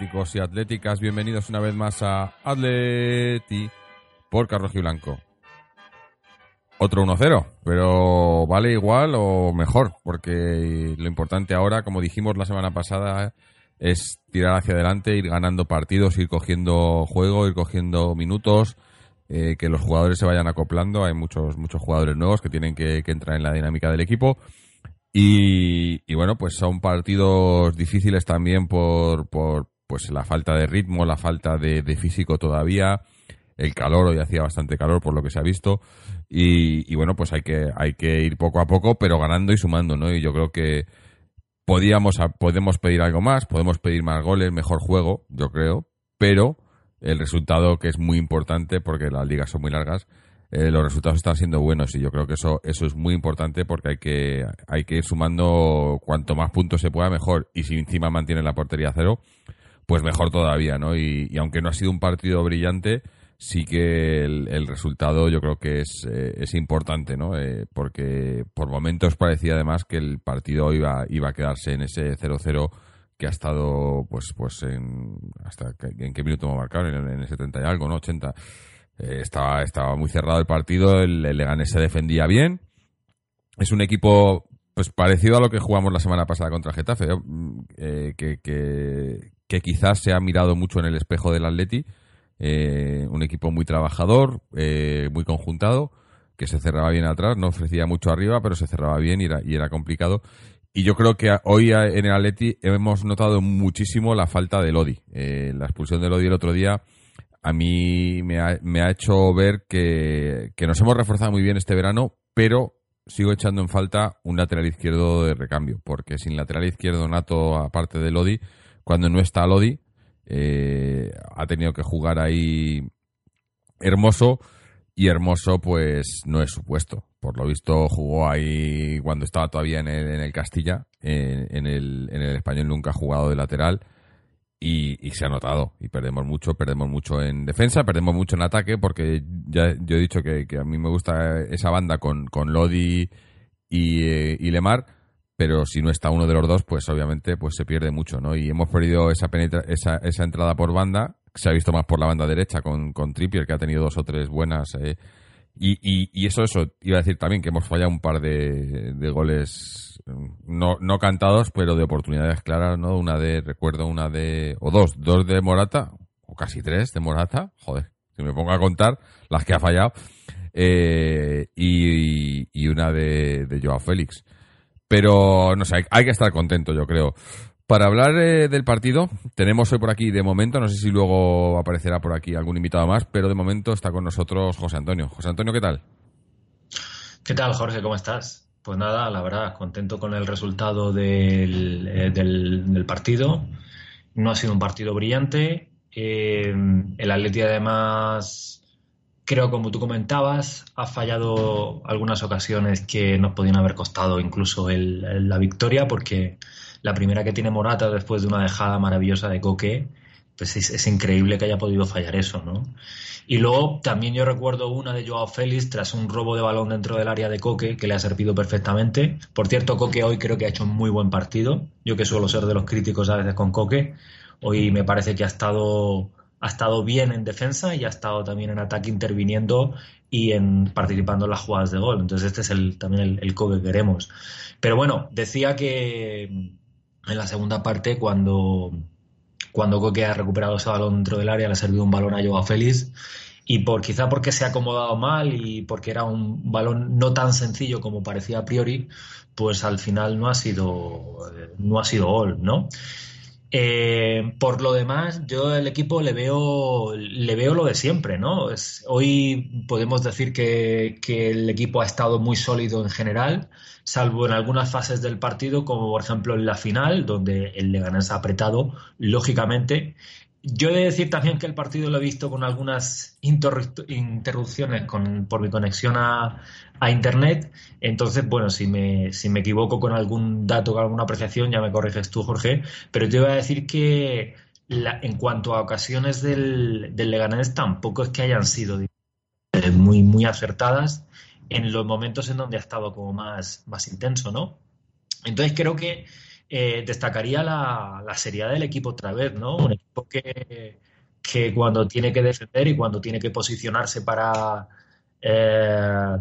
y atléticas, bienvenidos una vez más a Atleti por Carlos Blanco. Otro 1-0, pero vale igual o mejor, porque lo importante ahora, como dijimos la semana pasada, es tirar hacia adelante, ir ganando partidos, ir cogiendo juego, ir cogiendo minutos, eh, que los jugadores se vayan acoplando. Hay muchos, muchos jugadores nuevos que tienen que, entrar en la dinámica del equipo. Y, bueno, pues son partidos difíciles también por pues la falta de ritmo, la falta de, de físico todavía. El calor, hoy hacía bastante calor por lo que se ha visto, y, bueno, pues hay que, hay que ir poco a poco, pero ganando y sumando, ¿no? Y yo creo que podíamos, podemos pedir algo más, podemos pedir más goles, mejor juego, yo creo, pero el resultado que es muy importante porque las ligas son muy largas, eh, los resultados están siendo buenos. Y yo creo que eso, eso es muy importante porque hay que, hay que ir sumando cuanto más puntos se pueda mejor. Y si encima mantiene la portería cero, pues mejor todavía, ¿no? Y, aunque no ha sido un partido brillante, sí que el, el, resultado yo creo que es, eh, es importante, ¿no? Eh, porque por momentos parecía además que el partido iba, iba a quedarse en ese 0-0 que ha estado, pues, pues en, hasta en qué minuto me marcaron, en, en el 70 y algo, ¿no? 80. Eh, estaba, estaba muy cerrado el partido, el, el Leganés se defendía bien. Es un equipo, pues parecido a lo que jugamos la semana pasada contra Getafe, eh, que, quizás se ha mirado mucho en el espejo del Atleti, eh, un equipo muy trabajador, eh, muy conjuntado, que se cerraba bien atrás, no ofrecía mucho arriba, pero se cerraba bien y era, complicado. Y yo creo que hoy en el Atleti hemos notado muchísimo la falta de Lodi. Eh, la expulsión de Lodi el otro día a mí me ha, me ha hecho ver que, nos hemos reforzado muy bien este verano, pero sigo echando en falta un lateral izquierdo de recambio, porque sin lateral izquierdo nato, aparte de Lodi, cuando no está Lodi, eh, ha tenido que jugar ahí Hermoso y Hermoso pues no es su puesto. Por lo visto jugó ahí cuando estaba todavía en el, en el Castilla, en, en, el, en el español nunca ha jugado de lateral y, y, se ha notado y perdemos mucho, perdemos mucho en defensa, perdemos mucho en ataque porque ya yo he dicho que, a mí me gusta esa banda con, con Lodi y, eh, y Lemar pero si no está uno de los dos, pues obviamente pues se pierde mucho, ¿no? Y hemos perdido esa, penetra esa, esa entrada por banda, se ha visto más por la banda derecha con, con Trippier, que ha tenido dos o tres buenas. Eh, y, y, y, eso, eso, iba a decir también que hemos fallado un par de, de goles no, no cantados, pero de oportunidades claras, ¿no? Una de, recuerdo, una de, o dos, dos de Morata, o casi tres de Morata, joder, si me pongo a contar las que ha fallado, eh, y, y, una de, de Joao Félix. Pero, no sé, hay, hay que estar contento, yo creo. Para hablar eh, del partido, tenemos hoy por aquí, de momento, no sé si luego aparecerá por aquí algún invitado más, pero de momento está con nosotros José Antonio. José Antonio, ¿qué tal? ¿Qué tal, Jorge? ¿Cómo estás? Pues nada, la verdad, contento con el resultado del, eh, del, partido. No ha sido un partido brillante. Eh, el Atleti, además, creo, como tú comentabas, ha fallado algunas ocasiones que nos podían haber costado incluso el, la victoria, porque la primera que tiene Morata después de una dejada maravillosa de Coque, pues es, increíble que haya podido fallar eso, ¿no? Y luego también yo recuerdo una de Joao Félix tras un robo de balón dentro del área de Coque que le ha servido perfectamente. Por cierto, Coque hoy creo que ha hecho un muy buen partido. Yo que suelo ser de los críticos a veces con Coque, hoy me parece que ha estado ha estado bien en defensa y ha estado también en ataque interviniendo y en participando en las jugadas de gol. Entonces este es el, también el, el co que queremos. Pero bueno, decía que en la segunda parte cuando, cuando Coque ha recuperado ese balón dentro del área le ha servido un balón a Joao Félix y por quizá porque se ha acomodado mal y porque era un balón no tan sencillo como parecía a priori, pues al final no ha sido no ha sido gol, ¿no? Eh, por lo demás, yo al equipo le veo, le veo lo de siempre, ¿no? Es, hoy podemos decir que, que, el equipo ha estado muy sólido en general, salvo en algunas fases del partido, como por ejemplo en la final, donde el Leganés ha apretado, lógicamente. yo he de decir también que el partido lo he visto con algunas interrupciones con, por mi conexión a, Internet. Entonces, bueno, si me, si me equivoco con algún dato, con alguna apreciación, ya me corriges tú, Jorge. Pero te iba a decir que en cuanto a ocasiones del, del Leganés, tampoco es que hayan sido muy, muy acertadas en los momentos en donde ha estado como más, más intenso, ¿no? Entonces creo que eh, destacaría la, seriedad del equipo otra vez, ¿no? Un equipo que, que cuando tiene que defender y cuando tiene que posicionarse para, eh,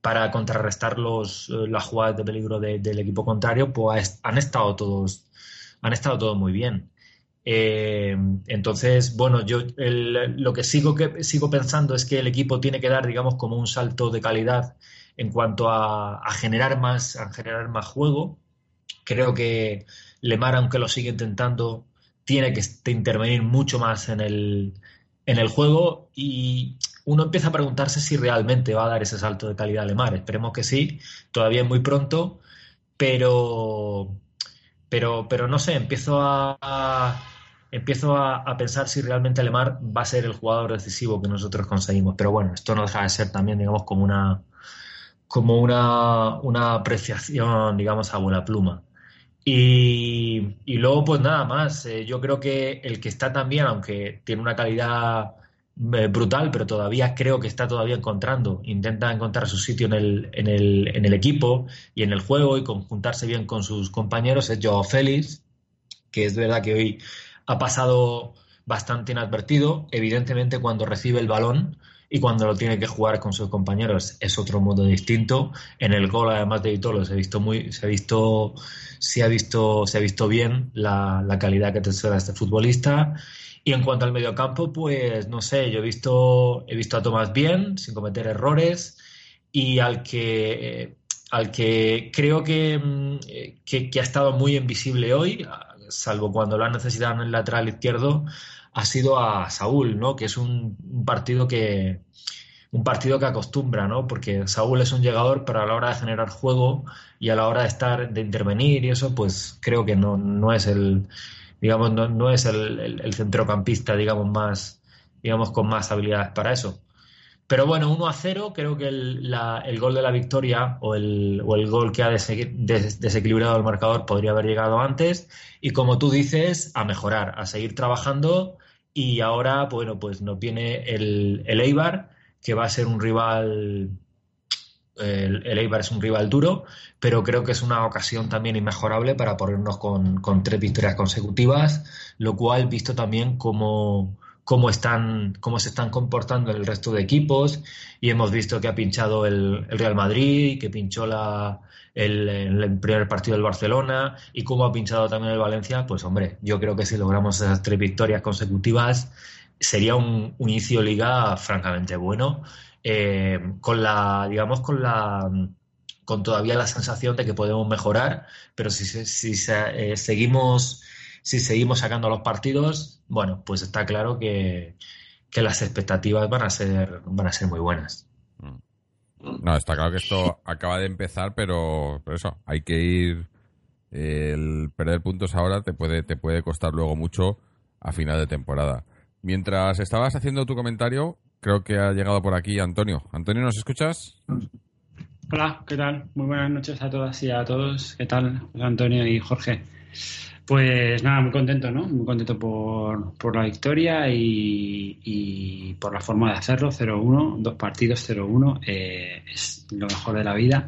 para contrarrestar los, las jugadas de peligro del equipo contrario, pues han estado todos, han estado todos muy bien. Eh, entonces, bueno, yo lo que sigo, que sigo pensando es que el equipo tiene que dar, digamos, como un salto de calidad en cuanto a, a generar más, a generar más juego. Creo que Lemar, aunque lo sigue intentando, tiene que intervenir mucho más en el, en el juego y uno empieza a preguntarse si realmente va a dar ese salto de calidad Lemar. Esperemos que sí, todavía es muy pronto, pero, pero, pero no sé, empiezo a, empiezo a, pensar si realmente Lemar va a ser el jugador decisivo que nosotros conseguimos. Pero bueno, esto no deja de ser también, digamos, como una como una, una apreciación, digamos, a buena pluma. Y, luego, pues nada más, eh, yo creo que el que está también, aunque tiene una calidad eh, brutal, pero todavía creo que está todavía encontrando, intenta encontrar su sitio en el, en el, en el equipo y en el juego y conjuntarse bien con sus compañeros, es Joao Félix, que es verdad que hoy ha pasado bastante inadvertido. Evidentemente, cuando recibe el balón, y cuando lo tiene que jugar con sus compañeros es otro modo distinto. En el gol, además de Vitolo, se ha visto muy, se ha visto, se ha visto, se ha visto bien la, calidad que te da este futbolista. Y en cuanto al mediocampo, pues no sé, yo he visto, he visto a Tomás bien, sin cometer errores, y al que al que creo que, mm, que, que ha estado muy invisible hoy, salvo cuando lo ha necesitado en el lateral izquierdo, ha sido a Saúl, ¿no? Que es un, partido que un partido que acostumbra, ¿no? Porque Saúl es un llegador, pero a la hora de generar juego y a la hora de estar, de intervenir y eso, pues creo que no, no es el, digamos, no, es el, centrocampista, digamos, más, digamos, con más habilidades para eso. Pero bueno, 1 a 0, creo que el, el gol de la victoria o el, o el gol que ha desequilibrado el marcador podría haber llegado antes. Y como tú dices, a mejorar, a seguir trabajando y ahora, bueno, pues nos viene el, el Eibar, que va a ser un rival. El, Eibar es un rival duro, pero creo que es una ocasión también inmejorable para ponernos con, con tres victorias consecutivas, lo cual, visto también como cómo están, cómo se están comportando el resto de equipos, y hemos visto que ha pinchado el, el Real Madrid, que pinchó la, el, el, primer partido del Barcelona. Y cómo ha pinchado también el Valencia, pues hombre, yo creo que si logramos esas tres victorias consecutivas sería un, inicio liga francamente bueno, eh, con la, digamos, con la con todavía la sensación de que podemos mejorar, pero si, si eh, seguimos si seguimos sacando los partidos, bueno, pues está claro que, que las expectativas van a ser van a ser muy buenas. No, está claro que esto acaba de empezar, pero, eso, hay que ir. El perder puntos ahora te puede, te puede costar luego mucho a final de temporada. Mientras estabas haciendo tu comentario, creo que ha llegado por aquí Antonio. Antonio, ¿nos escuchas? Hola, ¿qué tal? Muy buenas noches a todas y a todos. ¿Qué tal, Antonio y Jorge? Pues nada, muy contento, ¿no? Muy contento por, por la victoria y, por la forma de hacerlo, 0-1, dos partidos 0-1, eh, es lo mejor de la vida.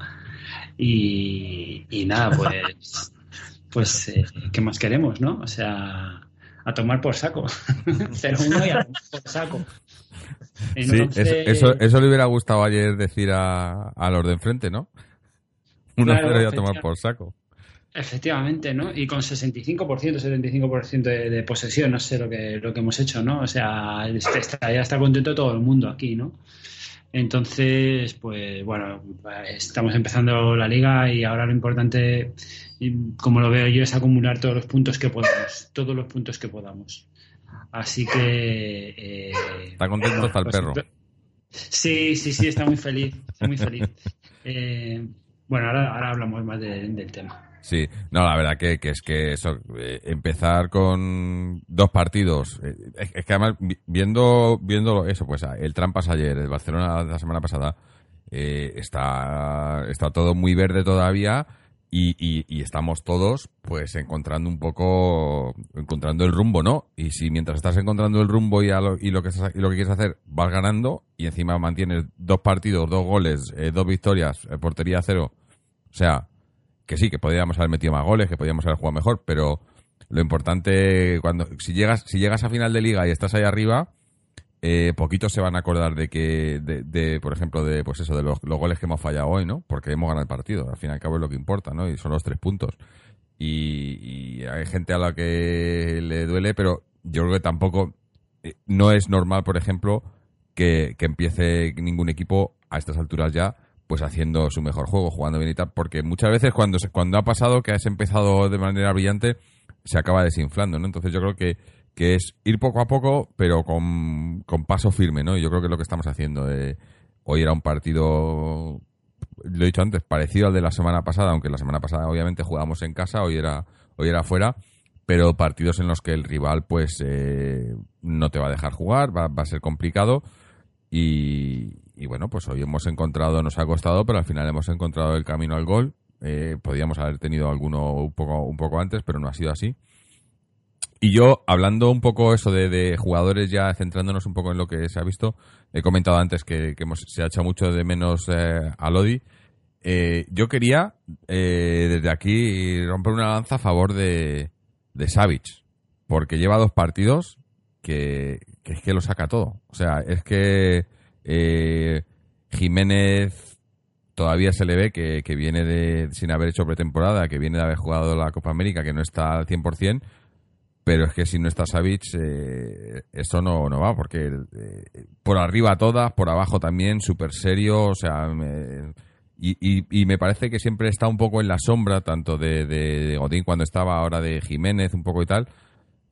Y, nada, pues, pues eh, ¿qué más queremos, no? O sea, a tomar por saco. 0-1 y a tomar por saco. Sí, eso, eso, le hubiera gustado ayer decir a, a los de enfrente, ¿no? 1-0 y a tomar por saco. Efectivamente, ¿no? Y con 65%, 75% de, de, posesión, no sé lo que, lo que hemos hecho, ¿no? O sea, está, ya está contento todo el mundo aquí, ¿no? Entonces, pues bueno, estamos empezando la liga y ahora lo importante, como lo veo yo, es acumular todos los puntos que podamos, todos los puntos que podamos. Así que... Eh, está contento hasta el pues, perro. Sí, sí, sí, está muy feliz, está muy feliz. Eh, bueno, ahora, ahora hablamos más del tema. Sí, no, la verdad que, que es que eso, eh, empezar con dos partidos, eh, es, que además vi- viendo, viendo eso, pues el Trampas ayer, el Barcelona la semana pasada, eh, está, está todo muy verde todavía y, y- y estamos todos pues encontrando un poco, encontrando el rumbo, ¿no? Y si mientras estás encontrando el rumbo y, a lo, y lo, que y lo que quieres hacer vas ganando y encima mantienes dos partidos, dos goles, eh, dos victorias, portería cero, o sea, que sí, que podríamos haber metido más goles, que podríamos haber jugado mejor, pero lo importante cuando si llegas si llegas a final de liga y estás ahí arriba, eh, poquitos se van a acordar de que de, de, por ejemplo de pues eso de los, los goles que hemos fallado hoy, ¿no? Porque hemos ganado el partido, al fin y al cabo es lo que importa, ¿no? Y son los tres puntos. Y, y hay gente a la que le duele, pero yo creo que tampoco eh, no es normal, por ejemplo, que, que empiece ningún equipo a estas alturas ya pues haciendo su mejor juego, jugando bien y tal, porque muchas veces cuando cuando ha pasado que has empezado de manera brillante se acaba desinflando, ¿no? Entonces yo creo que, que es ir poco a poco, pero con, con paso firme, ¿no? Y yo creo que es lo que estamos haciendo. eh, hoy era un partido, lo he dicho antes, parecido al de la semana pasada, aunque la semana pasada obviamente jugábamos en casa, hoy era, hoy era fuera, pero partidos en los que el rival pues eh, no te va a dejar jugar, va, va a ser complicado y, y bueno, pues hoy hemos encontrado, nos ha costado, pero al final hemos encontrado el camino al gol. Eh, podríamos haber tenido alguno un poco, un poco antes, pero no ha sido así. Y yo, hablando un poco eso de, de jugadores, ya centrándonos un poco en lo que se ha visto, he comentado antes que, que hemos, se ha hecho mucho de menos eh, a Lodi. Eh, yo quería, eh, desde aquí, romper una lanza a favor de, de Savic, porque lleva dos partidos que es que lo saca todo. O sea, es que eh, Jiménez todavía se le ve que, que viene de, sin haber hecho pretemporada, que viene de haber jugado la Copa América, que no está al 100%, pero es que si no está Savic, eh, eso no, no va, porque eh, por arriba todas, por abajo también, súper serio, o sea, y, y me parece que siempre está un poco en la sombra, tanto de, de, de Godín cuando estaba, ahora de Jiménez, un poco y tal.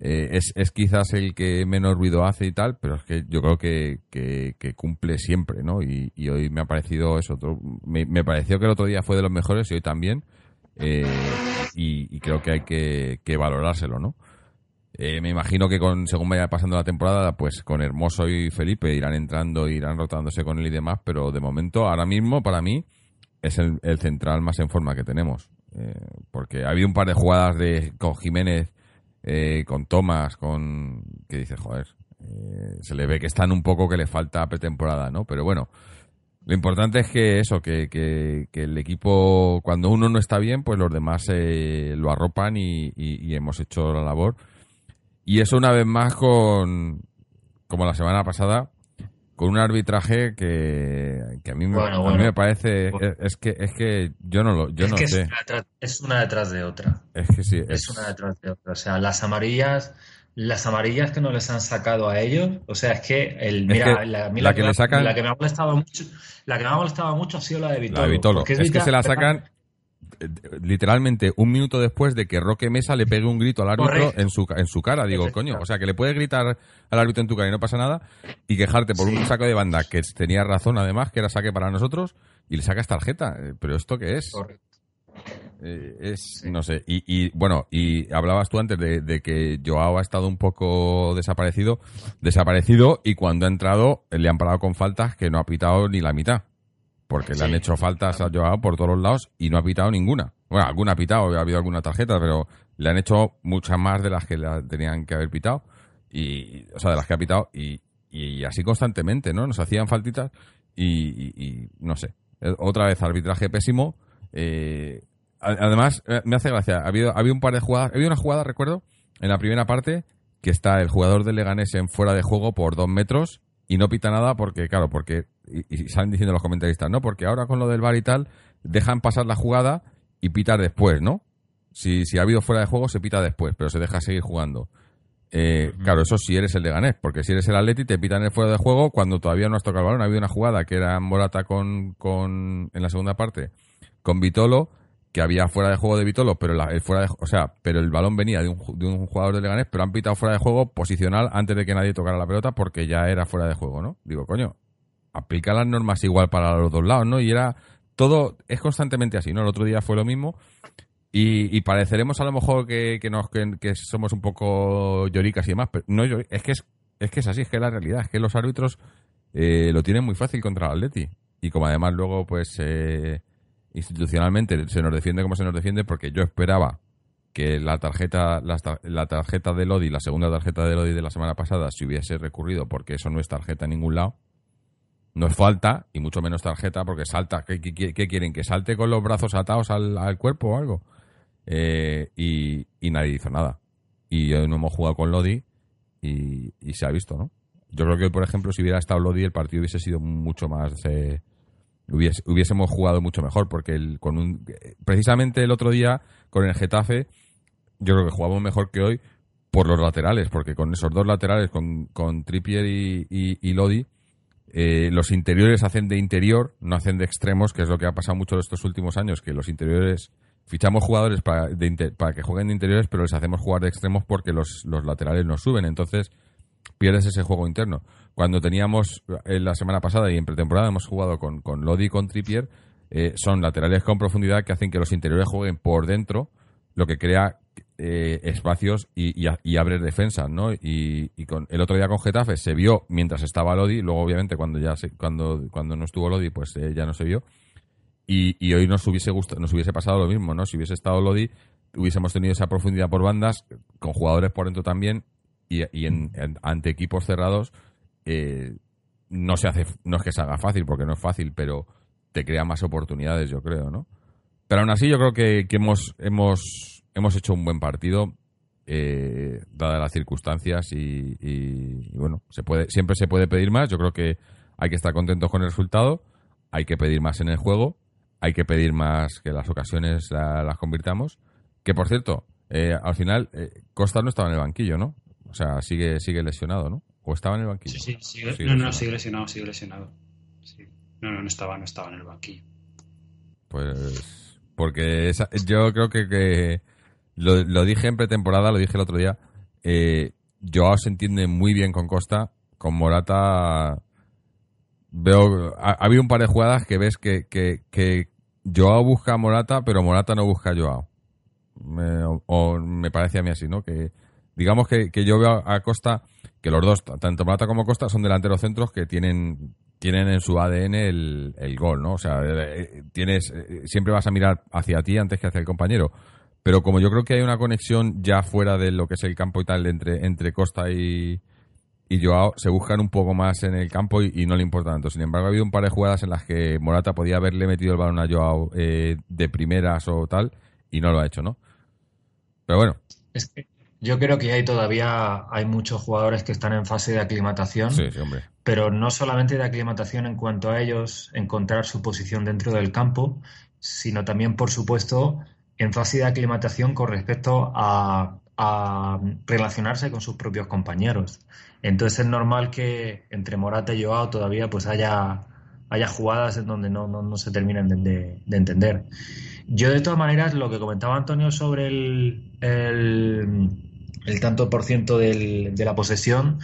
Eh, es, es quizás el que menos ruido hace y tal, pero es que yo creo que, que, cumple siempre, ¿no? Y, hoy me ha parecido eso, otro- me, me pareció que el otro día fue de los mejores y hoy también, eh, y, creo que hay que, que valorárselo, ¿no? Eh, me imagino que con según vaya pasando la temporada, pues con Hermoso y Felipe irán entrando, irán rotándose con él y demás, pero de momento, ahora mismo, para mí, es el, el central más en forma que tenemos. Eh, porque ha habido un par de jugadas de con Jiménez, eh, con Tomás, con... que dice, joder, eh, se le ve que están un poco que le falta pretemporada, ¿no? Pero bueno, lo importante es que eso, que, que, el equipo, cuando uno no está bien, pues los demás eh, lo arropan y hemos hecho la labor. Y eso una vez más con, como la semana pasada, con un arbitraje que, que a, mí me, Bueno, a mí bueno. me parece, Bueno. es, que, es que yo no lo, yo es no que sé. es una, detrás, es una detrás de otra. Es que sí, Es una detrás de otra. O sea, las amarillas, las amarillas que no les han sacado a ellos, o sea, es que el mira, que la, que me le sacan- la que me ha molestado mucho, la que me ha molestado mucho ha sido la de Vitolo. La de Vitolo. Es, que se la sacan literalmente un minuto después de que Roque Mesa le pegue un grito al árbitro Correcto. en su, en su cara. Digo, coño, o sea, que le puedes gritar al árbitro en tu cara y no pasa nada y quejarte por Sí. un saco de banda que tenía razón además, que era saque para nosotros y le sacas tarjeta. ¿Pero esto qué es? Correcto. Eh, es, Sí. no sé. Y, y, bueno, y hablabas tú antes de, de que Joao ha estado un poco desaparecido, desaparecido y cuando ha entrado le han parado con faltas que no ha pitado ni la mitad. Porque le han hecho faltas a Joao por todos los lados y no ha pitado ninguna. Bueno, alguna ha pitado, ha habido alguna tarjeta, pero le han hecho muchas más de las que la tenían que haber pitado. Y, o sea, de las que ha pitado y, y así constantemente, ¿no? Nos hacían faltitas y, y- y no sé. Eh, Otra vez arbitraje pésimo. Eh, además, eh, me hace gracia. Ha habido, había un par de jugadas. Había una jugada, recuerdo, en la primera parte, que está el jugador del Leganés en fuera de juego por dos metros y no pita nada porque, claro, porque. Y, y salen diciendo los comentaristas, ¿no? Porque ahora con lo del bar y tal, dejan pasar la jugada y pitar después, ¿no? Si, si ha habido fuera de juego, se pita después, pero se deja seguir jugando. Eh, Claro, eso si eres el Leganés, porque si eres el Atleti te pitan el fuera de juego cuando todavía no has tocado el balón. Ha habido una jugada que era Morata con, con en la segunda parte con Vitolo, que había fuera de juego de Vitolo, pero la- el fuera de, o sea, pero el balón venía de un, de un jugador de Leganés, pero han pitado fuera de juego posicional antes de que nadie tocara la pelota porque ya era fuera de juego, ¿no? Digo, coño, aplica las normas igual para los dos lados, ¿no? Y era todo, es constantemente así, ¿no? El otro día fue lo mismo Y, pareceremos a lo mejor que, nos, que, somos un poco lloricas y demás, pero no es que es, es que es así, es que la realidad, es que los árbitros eh, lo tienen muy fácil contra el Atleti. Y como además luego, pues, eh, institucionalmente se nos defiende como se nos defiende, porque yo esperaba que la tarjeta, la, tarjeta de Lodi, la segunda tarjeta de Lodi de la semana pasada, se hubiese recurrido, porque eso no es tarjeta en ningún lado. No es falta, y mucho menos tarjeta, porque salta. ¿Qué, quieren? ¿Que salte con los brazos atados al, cuerpo o algo? Eh, y, nadie hizo nada. Y hoy no hemos jugado con Lodi y, se ha visto, ¿no? Yo creo que hoy, por ejemplo, si hubiera estado Lodi, el partido hubiese sido mucho más. Eh, hubiésemos jugado mucho mejor, porque el, con un, precisamente el otro día, con el Getafe, yo creo que jugamos mejor que hoy por los laterales, porque con esos dos laterales, con, con Trippier y, Lodi, eh, los interiores hacen de interior, no hacen de extremos, que es lo que ha pasado mucho estos últimos años, que los interiores fichamos jugadores para, para que jueguen de interiores, pero les hacemos jugar de extremos porque los, los laterales nos suben, entonces pierdes ese juego interno. Cuando teníamos eh, la semana pasada y en pretemporada hemos jugado con, con Lodi y con Trippier, eh, son laterales con profundidad que hacen que los interiores jueguen por dentro, lo que crea eh, espacios y, y, defensas, ¿no? Y, con, el otro día con Getafe se vio mientras estaba Lodi, luego obviamente cuando ya cuando, cuando no estuvo Lodi, pues eh, ya no se vio. Y, hoy nos hubiese gustado, nos hubiese pasado lo mismo, ¿no? Si hubiese estado Lodi, hubiésemos tenido esa profundidad por bandas, con jugadores por dentro también, y, ante equipos cerrados, eh, no se hace, no es que se haga fácil, porque no es fácil, pero te crea más oportunidades, yo creo, ¿no? Pero aún así yo creo que, hemos hemos hecho un buen partido, eh, dadas las circunstancias y, bueno, se puede, siempre se puede pedir más. Yo creo que hay que estar contentos con el resultado, hay que pedir más en el juego, hay que pedir más que las ocasiones las convirtamos. Que por cierto, eh, al final eh, Costa no estaba en el banquillo, ¿no? O sea, sigue sigue lesionado, ¿no? ¿O estaba en el banquillo? Sí, sí, sigue, no, no, sigue lesionado, sigue lesionado. No, no, no estaba, no estaba en el banquillo. Pues porque yo creo que, que lo, dije en pretemporada, lo dije el otro día. Eh, Joao se entiende muy bien con Costa. Con Morata veo ha, habido un par de jugadas que ves que, que, Joao busca a Morata, pero Morata no busca a Joao. Me, o, me parece a mí así, ¿no? Que digamos que, yo veo a Costa que los dos, tanto Morata como Costa, son delanteros centros que tienen tienen en su ADN el, el gol, ¿no? O sea, eh, tienes eh, siempre vas a mirar hacia ti antes que hacia el compañero. Pero como yo creo que hay una conexión ya fuera de lo que es el campo y tal entre, entre Costa y, y Joao, se buscan un poco más en el campo y, no le importa tanto. Sin embargo, ha habido un par de jugadas en las que Morata podía haberle metido el balón a Joao eh, de primeras o tal y no lo ha hecho, ¿no? Pero bueno. Es que yo creo que hay todavía hay muchos jugadores que están en fase de aclimatación. Sí, sí, hombre. Pero no solamente de aclimatación en cuanto a ellos encontrar su posición dentro del campo, sino también, por supuesto, en fase de aclimatación con respecto a, relacionarse con sus propios compañeros. Entonces es normal que entre Morata y Joao todavía pues haya, haya jugadas en donde no, se terminen de, entender. Yo de todas maneras lo que comentaba Antonio sobre el, el, tanto por ciento de la posesión,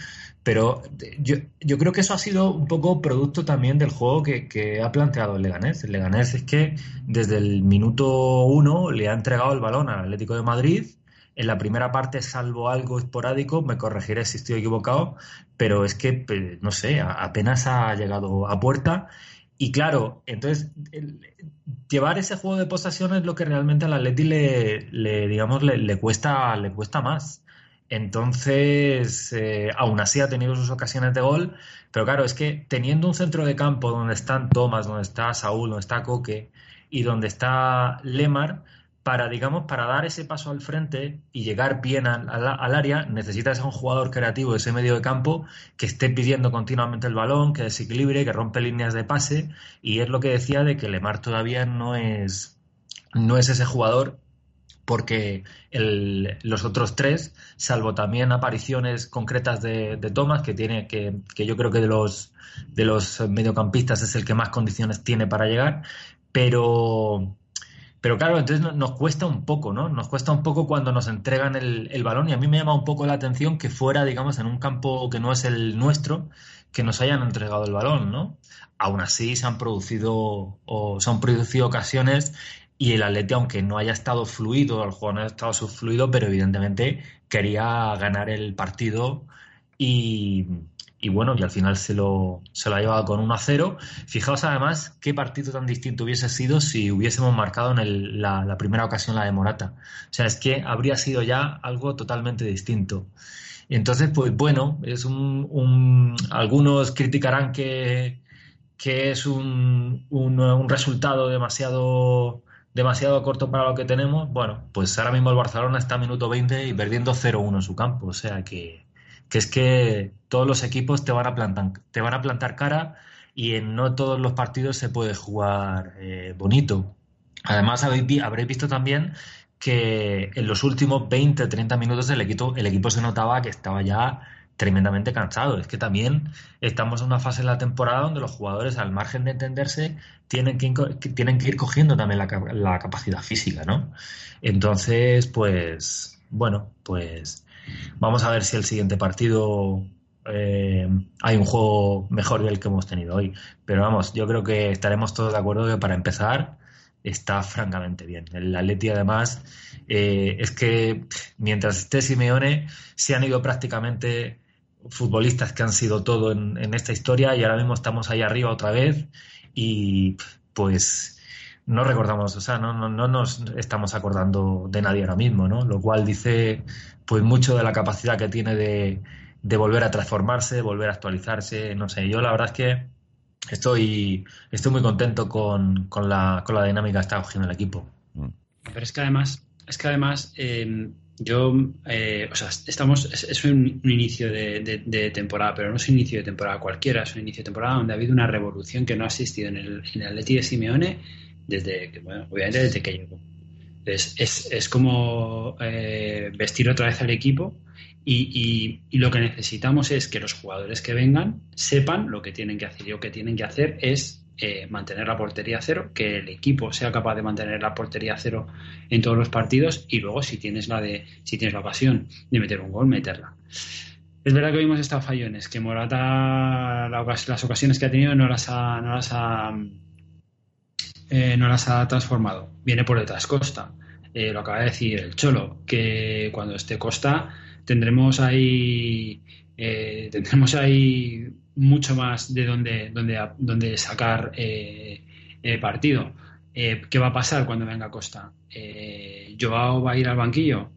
pero yo, yo, creo que eso ha sido un poco producto también del juego que, ha planteado el Leganés. El Leganés es que desde el minuto uno le ha entregado el balón al Atlético de Madrid. En la primera parte, salvo algo esporádico, me corregiré si estoy equivocado, pero es que, no sé, apenas ha llegado a puerta. Y claro, entonces, llevar ese juego de posesión es lo que realmente al Atleti le, digamos, le, cuesta, le cuesta más. Entonces, eh, aún así ha tenido sus ocasiones de gol, pero claro, es que teniendo un centro de campo donde están Tomás, donde está Saúl, donde está Coque y donde está Lemar, para, digamos, para dar ese paso al frente y llegar bien al, área, necesitas a un jugador creativo de ese medio de campo que esté pidiendo continuamente el balón, que desequilibre, que rompe líneas de pase, y es lo que decía de que Lemar todavía no es, no es ese jugador porque los otros tres, salvo también apariciones concretas de, Thomas, que tiene que, yo creo que de los de los mediocampistas es el que más condiciones tiene para llegar, pero pero claro, entonces nos cuesta un poco, ¿no? Nos cuesta un poco cuando nos entregan el, el, balón y a mí me llama un poco la atención que fuera, digamos, en un campo que no es el nuestro, que nos hayan entregado el balón, ¿no? Aún así se han producido o se han producido ocasiones y el Atleti, aunque no haya estado fluido, el juego no haya estado subfluido, pero evidentemente quería ganar el partido y, y bueno, y al final se lo, se lo ha llevado con 1 a 0. Fijaos además qué partido tan distinto hubiese sido si hubiésemos marcado en el, la, primera ocasión la de Morata. O sea, es que habría sido ya algo totalmente distinto. Entonces, pues bueno, es un, algunos criticarán que, que es un, un, resultado demasiado demasiado corto para lo que tenemos. Bueno, pues ahora mismo el Barcelona está a minuto 20 y perdiendo 0-1 en su campo. O sea que que es que todos los equipos te van a plantar, te van a plantar cara y en no todos los partidos se puede jugar eh, bonito. Además, habéis, habréis visto también que en los últimos 20, 30 minutos el equipo, el equipo se notaba que estaba ya tremendamente cansado. Es que también estamos en una fase de la temporada donde los jugadores, al margen de entenderse, tienen que, tienen que ir cogiendo también la, la capacidad física, ¿no? Entonces, pues, bueno, pues Vamos a ver si el siguiente partido eh, hay un juego mejor del que hemos tenido hoy. Pero vamos, yo creo que estaremos todos de acuerdo que para empezar está francamente bien. El Atleti además eh, es que mientras esté Simeone se han ido prácticamente futbolistas que han sido todo en, en esta historia y ahora mismo estamos ahí arriba otra vez y pues no recordamos, o sea, no, no, no, nos estamos acordando de nadie ahora mismo, ¿no? Lo cual dice pues mucho de la capacidad que tiene de, volver a transformarse, volver a actualizarse, no sé, yo la verdad es que estoy, estoy muy contento con, la, con la dinámica que está cogiendo el equipo. Mm. Pero es que además, es que además em, yo, eh, o sea, estamos, es, un, inicio de, temporada, pero no es un inicio de temporada cualquiera, es un inicio de temporada donde ha habido una revolución que no ha existido en el, en el Atleti de Simeone desde bueno, obviamente desde que llegó es, es, como eh, vestir otra vez al equipo y, lo que necesitamos es que los jugadores que vengan sepan lo que tienen que hacer. Y lo que tienen que hacer es eh, mantener la portería cero, que el equipo sea capaz de mantener la portería cero en todos los partidos y luego si tienes la de si tienes la ocasión de meter un gol, meterla. Es verdad que hoy hemos estado fallones, que Morata las ocasiones que ha tenido no las ha, no las ha eh, no las ha transformado. Viene por detrás Costa. Eh, lo acaba de decir el Cholo, que cuando esté Costa tendremos ahí tendremos ahí mucho más de donde, donde, donde sacar partido. ¿Qué va a pasar cuando venga Costa? ¿Joao va a ir al banquillo?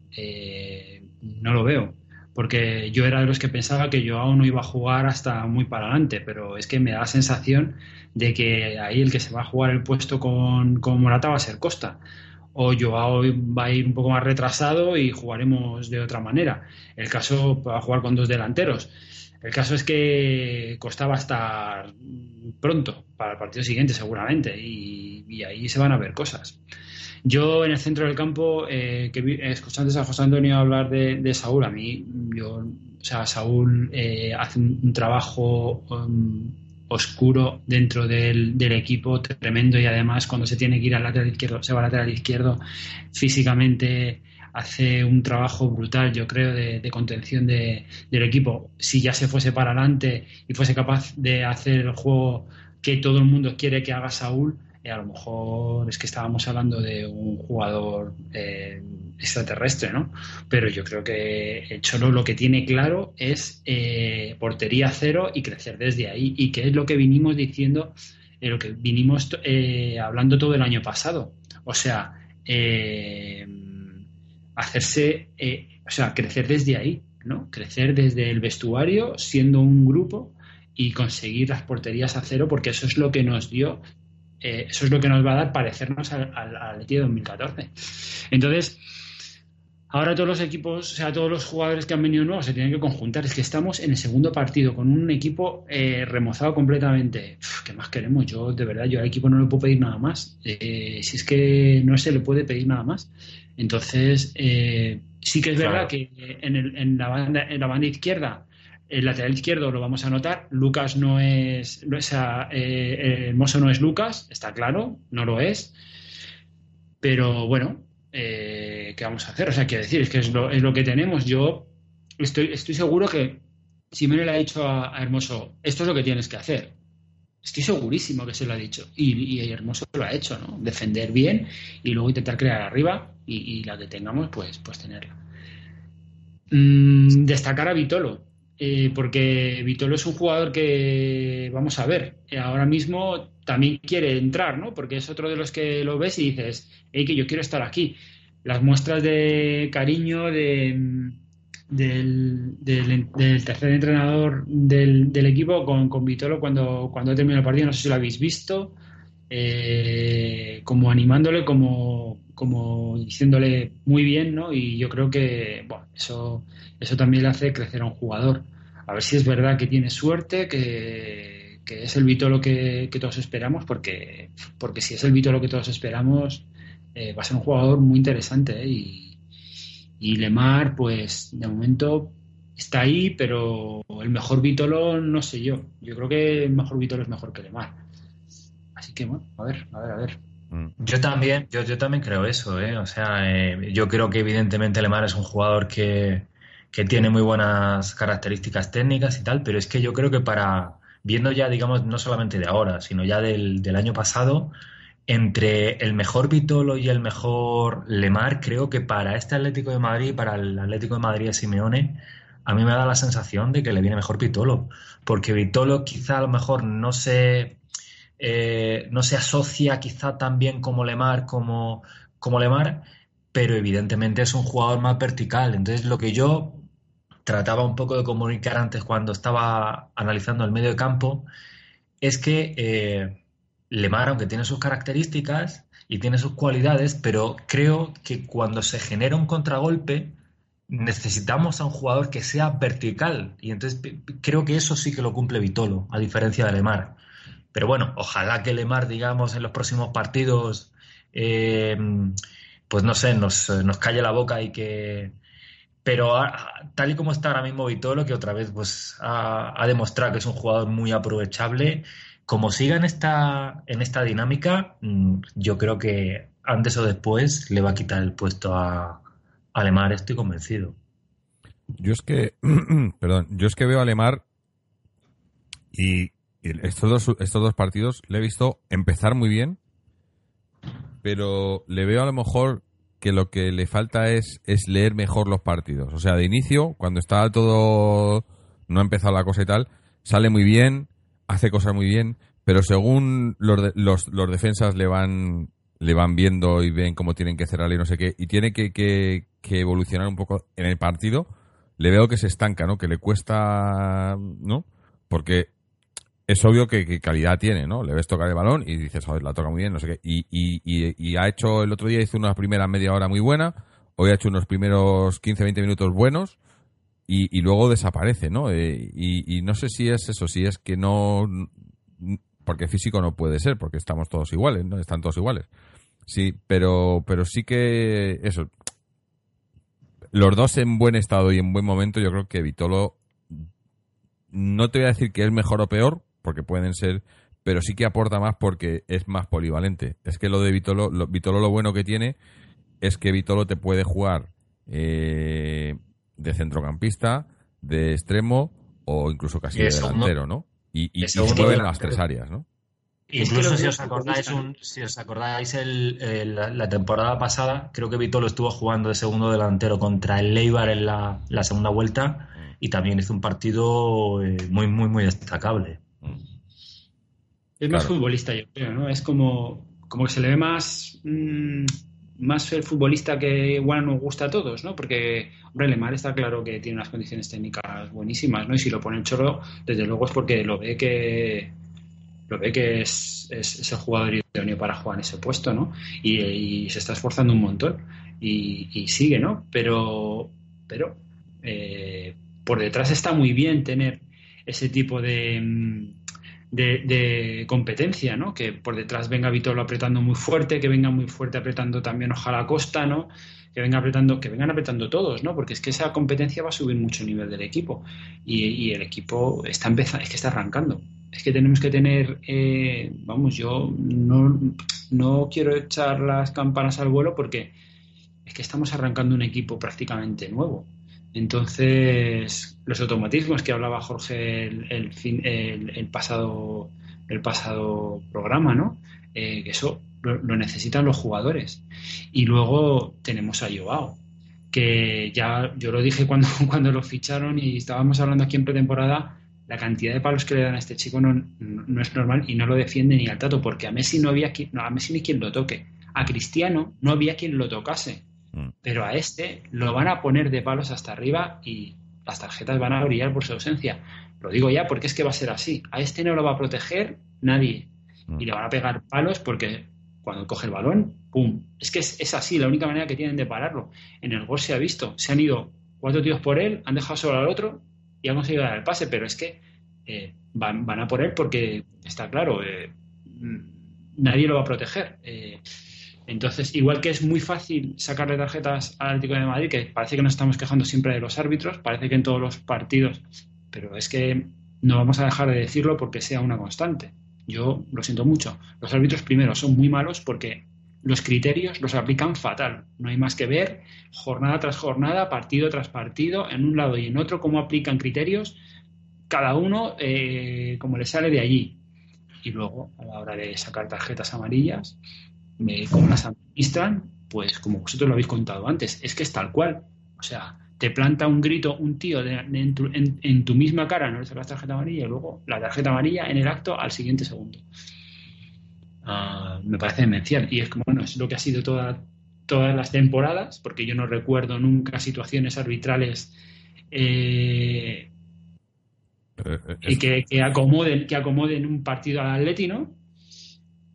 no lo veo porque yo era de los que pensaba que Joao no iba a jugar hasta muy para adelante, pero es que me da la sensación de que ahí el que se va a jugar el puesto con, Morata va a ser Costa. O Joao va a ir un poco más retrasado y jugaremos de otra manera. El caso va a jugar con dos delanteros. El caso es que Costa va a estar pronto para el partido siguiente, seguramente, y, ahí se van a ver cosas. Yo en el centro del campo, eh, que escuchando a José Antonio hablar de, Saúl, a mí, yo, o sea, Saúl eh, hace un, trabajo um, oscuro dentro del, equipo, tremendo, y además cuando se tiene que ir al lateral izquierdo, se va al lateral izquierdo, físicamente hace un trabajo brutal, yo creo, de, contención del equipo. Si ya se fuese para adelante y fuese capaz de hacer el juego que todo el mundo quiere que haga Saúl, eh, a lo mejor es que estábamos hablando de un jugador eh, extraterrestre, ¿no? Pero yo creo que el Cholo lo que tiene claro es eh, portería cero y crecer desde ahí, y que es lo que vinimos diciendo, lo que vinimos hablando todo el año pasado. O sea, hacerse, o sea, crecer desde ahí, ¿no? Crecer desde el vestuario, siendo un grupo y conseguir las porterías a cero, porque eso es lo que nos dio eh, eso es lo que nos va a dar parecernos al, al, de 2014. Entonces, ahora todos los equipos, o sea, todos los jugadores que han venido nuevos se tienen que conjuntar. Es que estamos en el segundo partido con un equipo eh, remozado completamente. ¿Qué más queremos? Yo, de verdad, yo al equipo no le puedo pedir nada más. Eh, si es que no se le puede pedir nada más. Entonces, sí que es verdad que en, el, en, la banda, en la banda izquierda el lateral izquierdo lo vamos a notar. Lucas no es. O sea, eh, el mozo no es Lucas, está claro, no lo es. Pero bueno, eh, ¿qué vamos a hacer? O sea, quiero decir, es que es lo, es lo que tenemos. Yo estoy, estoy seguro que si me le ha dicho a, Hermoso, esto es lo que tienes que hacer. Estoy segurísimo que se lo ha dicho. Y, y Hermoso lo ha hecho, ¿no? Defender bien y luego intentar crear arriba y, la que tengamos, pues, pues tenerla. Mm, destacar a Vitolo, eh, porque Vitolo es un jugador que, vamos a ver, ahora mismo también quiere entrar, ¿no? Porque es otro de los que lo ves y dices, hey, que yo quiero estar aquí. Las muestras de cariño de, del, tercer entrenador del, equipo con, con, Vitolo cuando, cuando terminó el partido, no sé si lo habéis visto, eh, como animándole, como, como diciéndole muy bien, ¿no? Y yo creo que, bueno, eso, eso también le hace crecer a un jugador. A ver si es verdad que tiene suerte, que, que es el Vitolo que, que, todos esperamos, porque, porque si es el Vitolo que todos esperamos, eh, va a ser un jugador muy interesante, ¿eh? Y, y Lemar, pues de momento está ahí, pero el mejor Vítolo no sé yo. Yo creo que el mejor Vítolo es mejor que Lemar. Así que bueno, a ver, a ver, a ver. Mm. Yo también, yo, yo también creo eso, ¿eh? O sea, eh, yo creo que evidentemente Lemar es un jugador que, que tiene muy buenas características técnicas y tal, pero es que yo creo que para, viendo ya, digamos, no solamente de ahora, sino ya del, del año pasado, entre el mejor Vitolo y el mejor Lemar, creo que para este Atlético de Madrid, para el Atlético de Madrid de Simeone, a mí me da la sensación de que le viene mejor Vitolo, porque Vitolo quizá a lo mejor no se, eh, no se asocia quizá tan bien como Lemar, como, como Lemar, pero evidentemente es un jugador más vertical. Entonces lo que yo trataba un poco de comunicar antes cuando estaba analizando el medio de campo es que... Eh, Lemar, aunque tiene sus características y tiene sus cualidades, pero creo que cuando se genera un contragolpe necesitamos a un jugador que sea vertical y entonces creo que eso sí que lo cumple Vitolo, a diferencia de Lemar. Pero bueno, ojalá que Lemar, digamos, en los próximos partidos, eh, pues no sé, nos, nos calle la boca y que, pero tal y como está ahora mismo Vitolo, que otra vez pues ha, demostrado que es un jugador muy aprovechable como siga en esta, en esta dinámica, mm, yo creo que antes o después le va a quitar el puesto a, Alemar, estoy convencido. Yo es que, perdón, yo es que veo a Alemar y estos dos, estos dos partidos le he visto empezar muy bien, pero le veo a lo mejor que lo que le falta es, es leer mejor los partidos. O sea, de inicio, cuando está todo, no ha empezado la cosa y tal, sale muy bien, hace cosas muy bien, pero según los, los, defensas le van le van viendo y ven cómo tienen que cerrar y no sé qué, y tiene que, que, evolucionar un poco en el partido, le veo que se estanca, ¿no? Que le cuesta, ¿no? Porque es obvio que, calidad tiene, ¿no? Le ves tocar el balón y dices, joder, la toca muy bien, no sé qué. Y, y, y, ha hecho, el otro día hizo una primera media hora muy buena, hoy ha hecho unos primeros 15-20 minutos buenos, y, y luego desaparece, ¿no? Eh, y, y, no sé si es eso, si es que no. Porque físico no puede ser, porque estamos todos iguales, ¿no? Están todos iguales. Sí, pero, pero sí que eso. Los dos en buen estado y en buen momento, yo creo que Vitolo. No te voy a decir que es mejor o peor, porque pueden ser, pero sí que aporta más porque es más polivalente. Es que lo de Vitolo, lo, Vitolo lo bueno que tiene es que Vitolo te puede jugar eh, de centrocampista, de extremo o incluso casi de delantero, ¿no? Y, y, se mueve en las tres áreas, ¿no? Incluso si os acordáis, si os acordáis el, la, temporada pasada, creo que Vitolo estuvo jugando de segundo delantero contra el Leibar en la, segunda vuelta y también hizo un partido eh, muy, muy, muy destacable. Es más futbolista, yo creo, ¿no? Es como, como que se le ve más, mm, más el futbolista que igual nos gusta a todos, ¿no? Porque, hombre, Lemar está claro que tiene unas condiciones técnicas buenísimas, ¿no? Y si lo pone el chorro, desde luego es porque lo ve que lo ve que es, es, el jugador idóneo para jugar en ese puesto, ¿no? Y, se está esforzando un montón y, sigue, ¿no? Pero, pero eh, por detrás está muy bien tener ese tipo de mm, de, competencia, ¿no? Que por detrás venga Vitolo apretando muy fuerte, que venga muy fuerte apretando también Ojalá Costa, ¿no? Que venga apretando, que vengan apretando todos, ¿no? Porque es que esa competencia va a subir mucho el nivel del equipo. Y, el equipo está empezando, es que está arrancando. Es que tenemos que tener, eh, vamos, yo no, no quiero echar las campanas al vuelo porque es que estamos arrancando un equipo prácticamente nuevo. Entonces, los automatismos que hablaba Jorge el, el, pasado el pasado programa, ¿no? Eh, eso lo, necesitan los jugadores. Y luego tenemos a Joao, que ya yo lo dije cuando, cuando lo ficharon y estábamos hablando aquí en pretemporada, la cantidad de palos que le dan a este chico no, no, es normal y no lo defiende ni al tato, porque a Messi no había no, a Messi ni quien lo toque. A Cristiano no había quien lo tocase. Pero a este lo van a poner de palos hasta arriba y las tarjetas van a brillar por su ausencia. Lo digo ya porque es que va a ser así. A este no lo va a proteger nadie. Mm. Y le van a pegar palos porque cuando coge el balón, ¡pum! Es que es, así, la única manera que tienen de pararlo. En el gol se ha visto. Se han ido cuatro tíos por él, han dejado solo al otro y han conseguido dar el pase. Pero es que eh, van, a por él porque está claro, eh, mm, nadie lo va a proteger. Eh, entonces, igual que es muy fácil sacarle tarjetas al Atlético de Madrid, que parece que nos estamos quejando siempre de los árbitros, parece que en todos los partidos, pero es que no vamos a dejar de decirlo porque sea una constante. Yo lo siento mucho. Los árbitros primero son muy malos porque los criterios los aplican fatal. No hay más que ver jornada tras jornada, partido tras partido, en un lado y en otro, cómo aplican criterios, cada uno eh, como le sale de allí. Y luego, a la hora de sacar tarjetas amarillas, me, como las administran, pues como vosotros lo habéis contado antes, es que es tal cual. O sea, te planta un grito un tío en, tu, misma cara, no le sacas tarjeta amarilla y luego la tarjeta amarilla en el acto al siguiente segundo. Ah, me parece demencial. Y es como, bueno, es lo que ha sido toda, todas las temporadas, porque yo no recuerdo nunca situaciones arbitrales eh, eh, eh, que, que, acomoden, que acomoden un partido al Atleti, ¿no?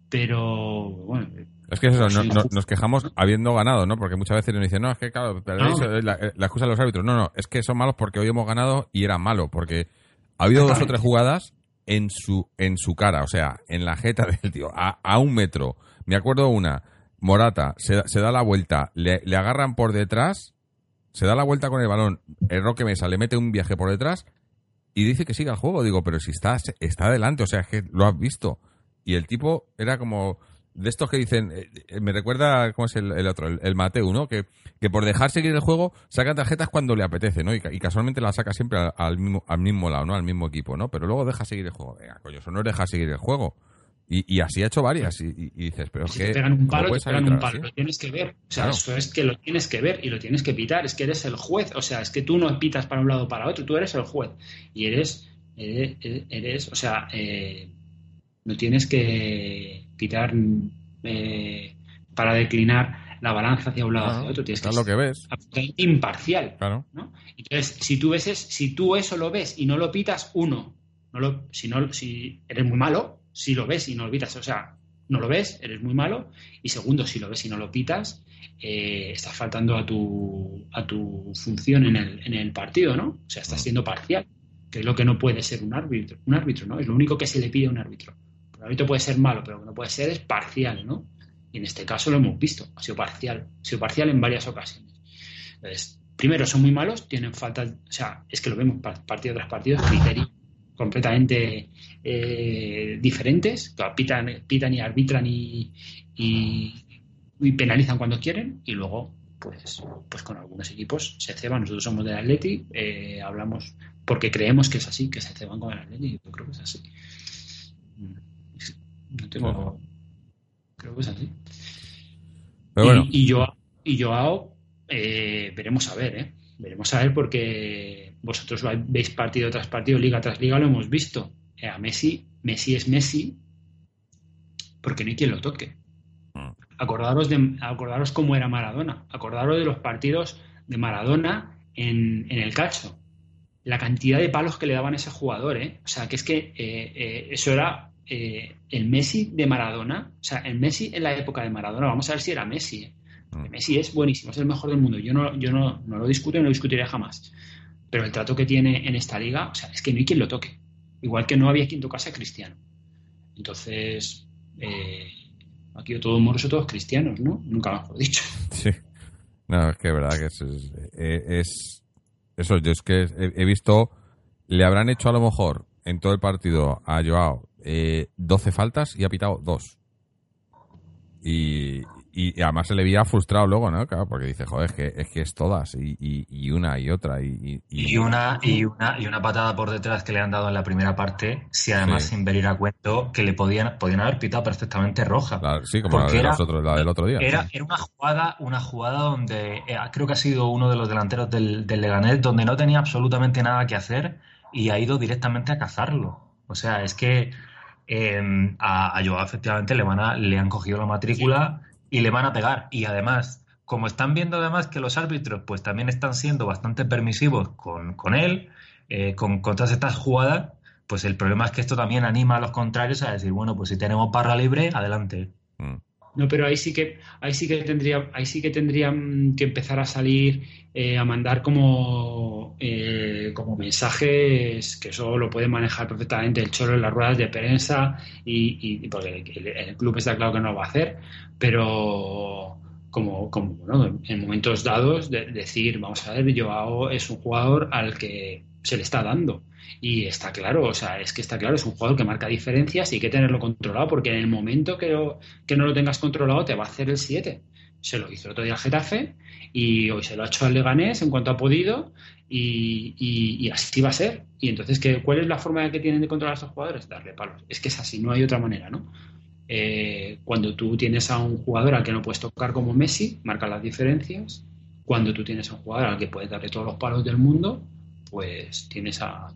Pero, bueno, es que eso, nos quejamos habiendo ganado, ¿no? Porque muchas veces nos dicen, no, es que claro, la, excusa de los árbitros. No, no, es que son malos porque hoy hemos ganado y era malo, porque ha habido dos o tres jugadas en su, en su cara, o sea, en la jeta del tío, a, un metro. Me acuerdo una, Morata, se, se da la vuelta, le, le, agarran por detrás, se da la vuelta con el balón, el Roque Mesa le mete un viaje por detrás y dice que siga el juego. Digo, pero si está, está adelante, o sea, es que lo has visto. Y el tipo era como de estos que dicen, eh, eh, me recuerda, ¿cómo es el, otro? El, Mateo, ¿no? Que, que por dejar seguir el juego saca tarjetas cuando le apetece, ¿no? Y, casualmente la saca siempre al, mismo, al mismo lado, ¿no? Al mismo equipo, ¿no? Pero luego deja seguir el juego. Venga, coño, eso no es dejar seguir el juego. Y, así ha hecho varias. Y, dices, pero si que. Te pegan un palo, te pegan un palo. Lo tienes que ver. O sea, eso es que lo tienes que ver y lo tienes que pitar. Es que eres el juez. O sea, es que tú no pitas para un lado o para otro. Tú eres el juez. Y eres. Eres. o sea, eh, no tienes que pitar eh, para declinar la balanza hacia un lado o hacia otro. Tienes que lo que ves. imparcial. Entonces, si tú, ves si tú eso lo ves y no lo pitas, uno, no lo, si, no, si eres muy malo, si lo ves y no lo pitas, o sea, no lo ves, eres muy malo. Y segundo, si lo ves y no lo pitas, eh, estás faltando a tu, a tu función en el, en el partido, ¿no? O sea, estás siendo parcial, que es lo que no puede ser un árbitro, un árbitro, ¿no? Es lo único que se le pide a un árbitro. El árbitro puede ser malo, pero lo que no puede ser es parcial, ¿no? Y en este caso lo hemos visto, ha sido parcial, ha sido parcial en varias ocasiones. Entonces, primero, son muy malos, tienen falta, o sea, es que lo vemos partido tras partido, criterios completamente eh, diferentes, pitan, pitan y arbitran y, y, penalizan cuando quieren, y luego, pues, pues con algunos equipos se ceban. Nosotros somos del Atleti, eh, hablamos porque creemos que es así, que se ceban con el Atleti, yo creo que es así. No tengo. Creo que es así. y, yo y Joao, eh, veremos a ver, ¿eh? Veremos a ver porque vosotros veis partido tras partido, liga tras liga, lo hemos visto. Eh, a Messi, Messi es Messi porque no hay quien lo toque. Mm. Acordaros, de, acordaros cómo era Maradona. Acordaros de los partidos de Maradona en, en el cacho. La cantidad de palos que le daban a ese jugador, ¿eh? O sea, que es que eh, eso era eh, el Messi de Maradona, o sea, el Messi en la época de Maradona, vamos a ver si era Messi. ¿eh? Mm. Messi es buenísimo, es el mejor del mundo. Yo no, yo no, lo discuto y no lo discutiré jamás. Pero el trato que tiene en esta liga, o sea, es que no hay quien lo toque. Igual que no había quien tocase a Cristiano. Entonces, eh, aquí todos moroso, todos cristianos, ¿no? Nunca mejor dicho. Sí. No, es que es verdad que es, es, eso, yo es que he, he, visto, le habrán hecho a lo mejor en todo el partido a Joao eh, 12 faltas y ha pitado dos. Y, y, además se le veía frustrado luego, ¿no? Claro, porque dice, joder, es que es, que es todas, y, y, una y otra. Y, y, una, y, una, y una patada por detrás que le han dado en la primera parte, si además sin venir a cuento que le podían, podían haber pitado perfectamente roja. sí, como la, del otro día. Era, era una jugada, una jugada donde eh, creo que ha sido uno de los delanteros del, del Leganés, donde no tenía absolutamente nada que hacer y ha ido directamente a cazarlo. O sea, es que eh, a, a Joao efectivamente le, van a, le han cogido la matrícula y le van a pegar. Y además, como están viendo además que los árbitros pues también están siendo bastante permisivos con, con él, eh, con, todas estas jugadas, pues el problema es que esto también anima a los contrarios a decir, bueno, pues si tenemos barra libre, adelante. Mm. No, pero ahí sí que, ahí sí que tendría, ahí sí que tendrían que empezar a salir eh, a mandar como, eh, como mensajes que eso lo puede manejar perfectamente el cholo en las ruedas de prensa y, y porque el, club está claro que no lo va a hacer, pero como, como bueno, en momentos dados de, decir, vamos a ver, Joao es un jugador al que se le está dando y está claro, o sea, es que está claro, es un jugador que marca diferencias y hay que tenerlo controlado, porque en el momento que, que no lo tengas controlado te va a hacer el 7. Se lo hizo el otro día Getafe y hoy se lo ha hecho al Leganés en cuanto ha podido y, así va a ser. Y entonces, ¿qué, ¿cuál es la forma que tienen de controlar a estos jugadores? Darle palos. Es que es así, no hay otra manera, ¿no? Eh, cuando tú tienes a un jugador al que no puedes tocar como Messi, marca las diferencias. Cuando tú tienes a un jugador al que puedes darle todos los palos del mundo, pues tienes a,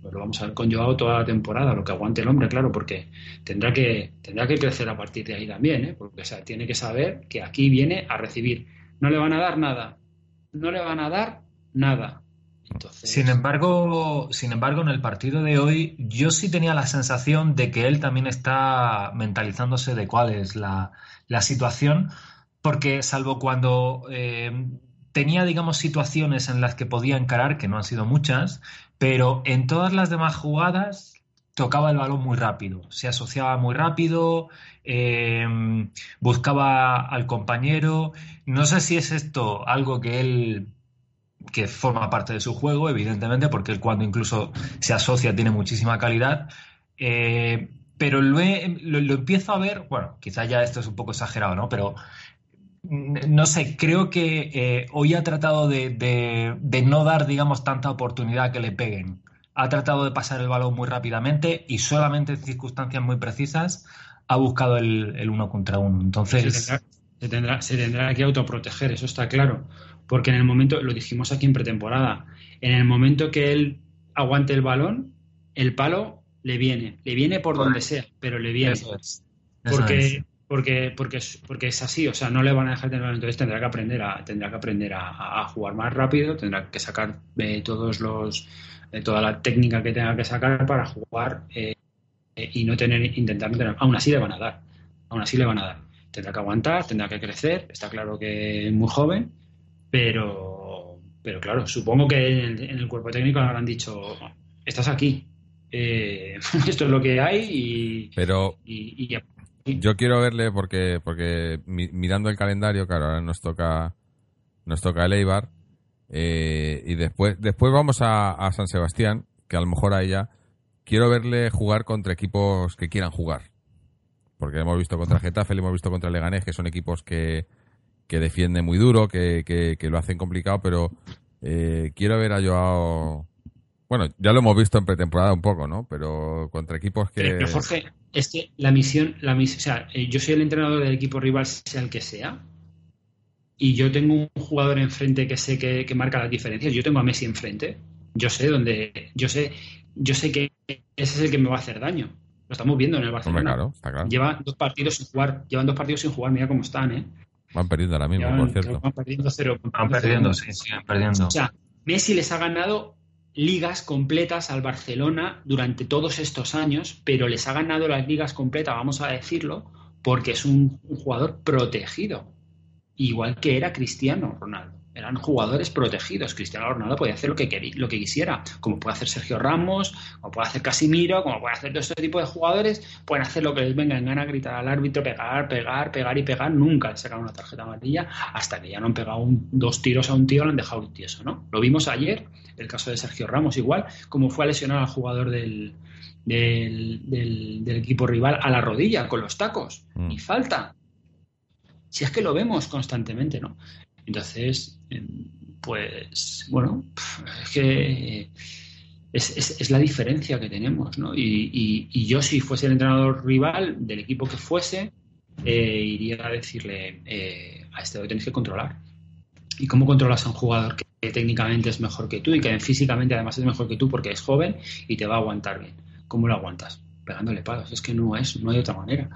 pues lo vamos a ver con toda la temporada, lo que aguante el hombre, claro, porque tendrá que, tendrá que crecer a partir de ahí también, ¿eh? porque o tiene que saber que aquí viene a recibir. No le van a dar nada, no le van a dar nada. Sin embargo, sin embargo, en el partido de hoy, yo sí tenía la sensación de que él también está mentalizándose de cuál es la, situación, porque salvo cuando eh, tenía, digamos, situaciones en las que podía encarar, que no han sido muchas, pero en todas las demás jugadas tocaba el balón muy rápido, se asociaba muy rápido, em, buscaba al compañero. No sé si es esto algo que él que forma parte de su juego, evidentemente, porque él cuando incluso se asocia tiene muchísima calidad. Eh, pero lo, lo, empiezo a ver, bueno, quizá ya esto es un poco exagerado, ¿no? Pero no sé, creo que eh, hoy ha tratado de, no dar, digamos, tanta oportunidad que le peguen. Ha tratado de pasar el balón muy rápidamente y solamente en circunstancias muy precisas ha buscado el, uno contra uno. Entonces. Se tendrá, se tendrá, que autoproteger, eso está claro. Porque en el momento, lo dijimos aquí en pretemporada, en el momento que él aguante el balón, el palo le viene. Le viene por donde sea, pero le viene. porque porque, porque, porque es así, o sea, no le van a dejar tener entonces tendrá que aprender a, tendrá que aprender a, jugar más rápido, tendrá que sacar eh, todos los eh, toda la técnica que tenga que sacar para jugar eh, y no tener, intentar no tener, aún así le van a dar, aún así le van a dar, tendrá que aguantar, tendrá que crecer, está claro que es muy joven, pero, pero claro, supongo que en el, cuerpo técnico le habrán dicho, estás aquí, esto es lo que hay y, pero... y, y yo quiero verle porque, porque mirando el calendario, claro, ahora nos toca, nos toca el Eibar. Eh, y después, después vamos a, San Sebastián, que a lo mejor a ella quiero verle jugar contra equipos que quieran jugar. Porque hemos visto contra Getafe, le hemos visto contra Leganés, que son equipos que, que defienden muy duro, que, que, lo hacen complicado, pero eh, quiero ver a Joao bueno, ya lo hemos visto en pretemporada un poco, ¿no? Pero contra equipos que. Pero, Jorge, es que la misión, la misión, o sea, eh, yo soy el entrenador del equipo rival, sea el que sea, y yo tengo un jugador enfrente que sé que, marca las diferencias. Yo tengo a Messi enfrente. Yo sé dónde, yo sé, yo sé que ese es el que me va a hacer daño. Lo estamos viendo en el Barcelona. claro, está claro. Llevan dos partidos sin jugar, llevan dos partidos sin jugar, mira cómo están, ¿eh? Van perdiendo ahora mismo, por cierto. Van perdiendo cero. Van perdiendo, sí, siguen perdiendo. O sea, Messi les ha ganado ligas completas al Barcelona durante todos estos años, pero les ha ganado las ligas completas, vamos a decirlo, porque es un, jugador protegido, igual que era Cristiano Ronaldo. Eran jugadores protegidos. Cristiano Ronaldo podía hacer lo que, lo que quisiera, como puede hacer Sergio Ramos, como puede hacer Casimiro, como puede hacer todo este tipo de jugadores, pueden hacer lo que les venga en gana, gritar al árbitro, pegar, pegar, pegar y pegar. Nunca le sacaron una tarjeta amarilla hasta que ya no han pegado dos tiros a un tío, lo han dejado un tieso, ¿no? Lo vimos ayer el caso de Sergio Ramos igual, como fue a lesionar al jugador del, del, equipo rival a la rodilla con los tacos. Mm. Y falta. Si es que lo vemos constantemente, ¿no? Entonces, em, pues, bueno, es que es, la diferencia que tenemos, ¿no? Y, yo si fuese el entrenador rival del equipo que fuese, eh, iría a decirle, eh, a este lo tenéis que controlar. ¿Y cómo controlas a un jugador que, técnicamente es mejor que tú y que físicamente además es mejor que tú porque es joven y te va a aguantar bien? ¿Cómo lo aguantas? Pegándole palos. Es que no es, no hay otra manera.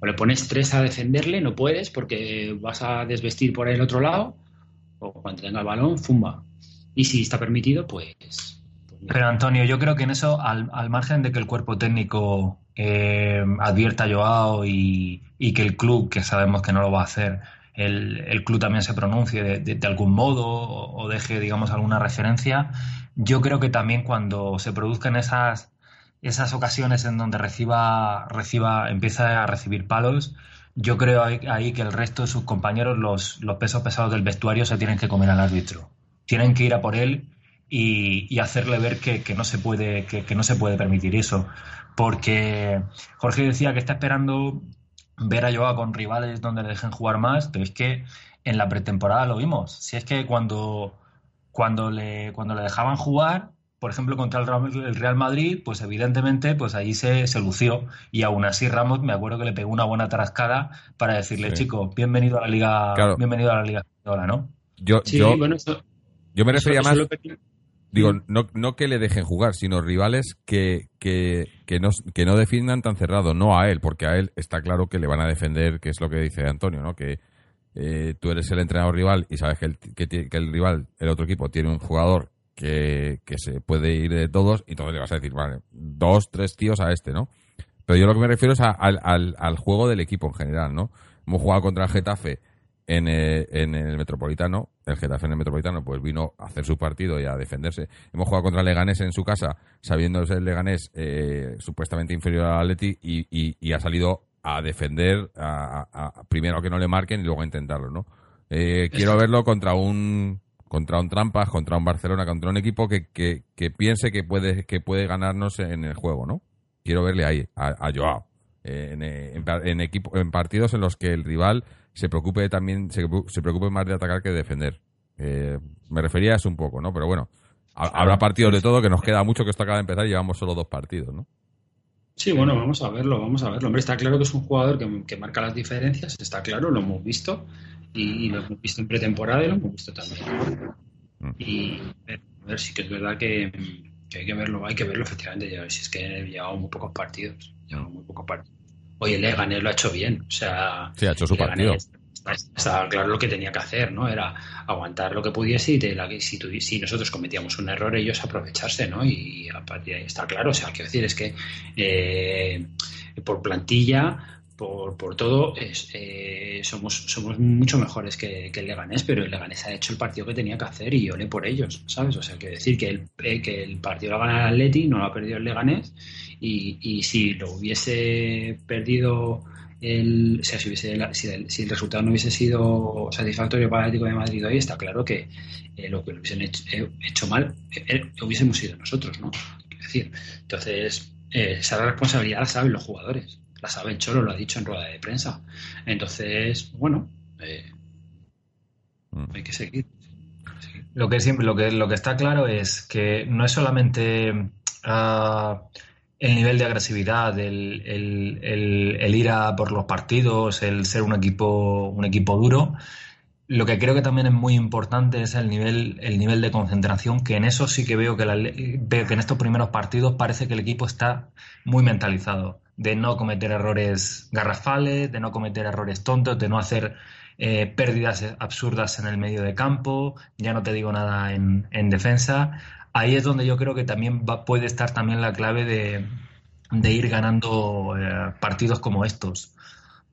O le pones tres a defenderle, no puedes porque vas a desvestir por el otro lado, o cuando tenga el balón, fumba. Y si está permitido, pues pero Antonio, yo creo que en eso, al, margen de que el cuerpo técnico eh, advierta a Joao y, que el club, que sabemos que no lo va a hacer, el, club también se pronuncie de, algún modo o, deje, digamos, alguna referencia, yo creo que también cuando se produzcan esas, esas ocasiones en donde reciba, reciba, empieza a recibir palos, yo creo ahí, que el resto de sus compañeros, los, los pesos pesados del vestuario, se tienen que comer al árbitro. Tienen que ir a por él y, hacerle ver que, no se puede, que, no se puede permitir eso. Porque Jorge decía que está esperando ver a Joao con rivales donde le dejen jugar más, pero es que en la pretemporada lo vimos. Si es que cuando, cuando, le, cuando le dejaban jugar, por ejemplo, contra el Real Madrid, pues evidentemente, pues allí se, se, lució. Y aún así Ramos, me acuerdo que le pegó una buena tarascada para decirle, chico, bienvenido a la Liga, bienvenido a la Liga ¿no? Yo, yo, yo me refería más... Digo, no, no que le dejen jugar, sino rivales que, que, que, no, que no defiendan tan cerrado, no a él, porque a él está claro que le van a defender, que es lo que dice Antonio, ¿no? Que eh, tú eres el entrenador rival y sabes que el, que, el rival, el otro equipo, tiene un jugador que, que se puede ir de todos y entonces le vas a decir, vale, dos, tres tíos a este, ¿no? Pero yo lo que me refiero es al, al, al juego del equipo en general, ¿no? Hemos jugado contra el Getafe en, eh, en, el Metropolitano, el Getafe en el Metropolitano, pues vino a hacer su partido y a defenderse. Hemos jugado contra el Leganés en su casa, sabiéndose el Leganés eh, supuestamente inferior al Atleti y, y, ha salido a defender, a, primero que no le marquen y luego a intentarlo, ¿no? Eh, quiero verlo contra un contra un Trampas, contra un Barcelona, contra un equipo que, que, que, piense que puede que puede ganarnos en el juego, ¿no? Quiero verle ahí a, Joao en, en, equipo, en partidos en los que el rival se preocupe también, se, preocupe más de atacar que de defender. Eh, me refería a eso un poco, ¿no? Pero bueno, habrá partidos de todo que nos queda mucho que esto acaba de empezar y llevamos solo dos partidos, ¿no? Sí, bueno, vamos a verlo, vamos a verlo. Hombre, está claro que es un jugador que, marca las diferencias, está claro, lo hemos visto y, lo hemos visto en pretemporada y lo hemos visto también. Mm. Y a ver, sí que es verdad que, hay que verlo, hay que verlo efectivamente. Ya, si es que llevamos muy pocos partidos, llevamos muy pocos partidos. Oye, Leganés lo ha hecho bien. O sea, sí, ha hecho su partido. Estaba claro lo que tenía que hacer, ¿no? Era aguantar lo que pudiese y de la, si, si nosotros cometíamos un error, ellos aprovecharse, ¿no? Y a partir de ahí está claro. O sea, quiero decir, es que eh, por plantilla, por, por todo, eh, somos, somos mucho mejores que, el Leganés, pero el Leganés ha hecho el partido que tenía que hacer y yo le por ellos, ¿sabes? O sea, quiero decir que el, eh, que el partido lo ha ganado el Atleti, no lo ha perdido el Leganés y, si lo hubiese perdido el, o sea, si, hubiese, si, el, resultado no hubiese sido satisfactorio para el Atlético de Madrid hoy, está claro que eh, lo que lo hubiesen hecho, eh, mal eh, hubiésemos sido nosotros, ¿no? Es decir, entonces, esa responsabilidad la saben los jugadores, la sabe Cholo, lo ha dicho en rueda de prensa. Entonces, bueno, mm. hay que seguir. Lo que, lo, que, lo que está claro es que no es solamente. Ah, el nivel de agresividad, el, el, ir a por los partidos, el ser un equipo, un equipo duro. Lo que creo que también es muy importante es el nivel, el nivel de concentración, que en eso sí que veo que, veo que en estos primeros partidos parece que el equipo está muy mentalizado, de no cometer errores garrafales, de no cometer errores tontos, de no hacer eh, pérdidas absurdas en el medio de campo, ya no te digo nada en, en defensa ahí es donde yo creo que también va, puede estar también la clave de, ir ganando eh, partidos como estos.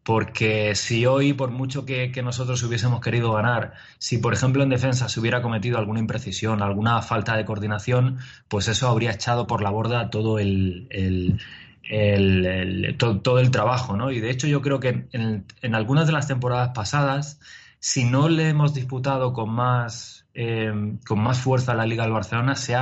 Porque si hoy, por mucho que, nosotros hubiésemos querido ganar, si por ejemplo en defensa se hubiera cometido alguna imprecisión, alguna falta de coordinación, pues eso habría echado por la borda todo el, todo, el trabajo, ¿no? Y de hecho yo creo que en, en algunas de las temporadas pasadas, si no le hemos disputado con más eh, con más fuerza la Liga del Barcelona, se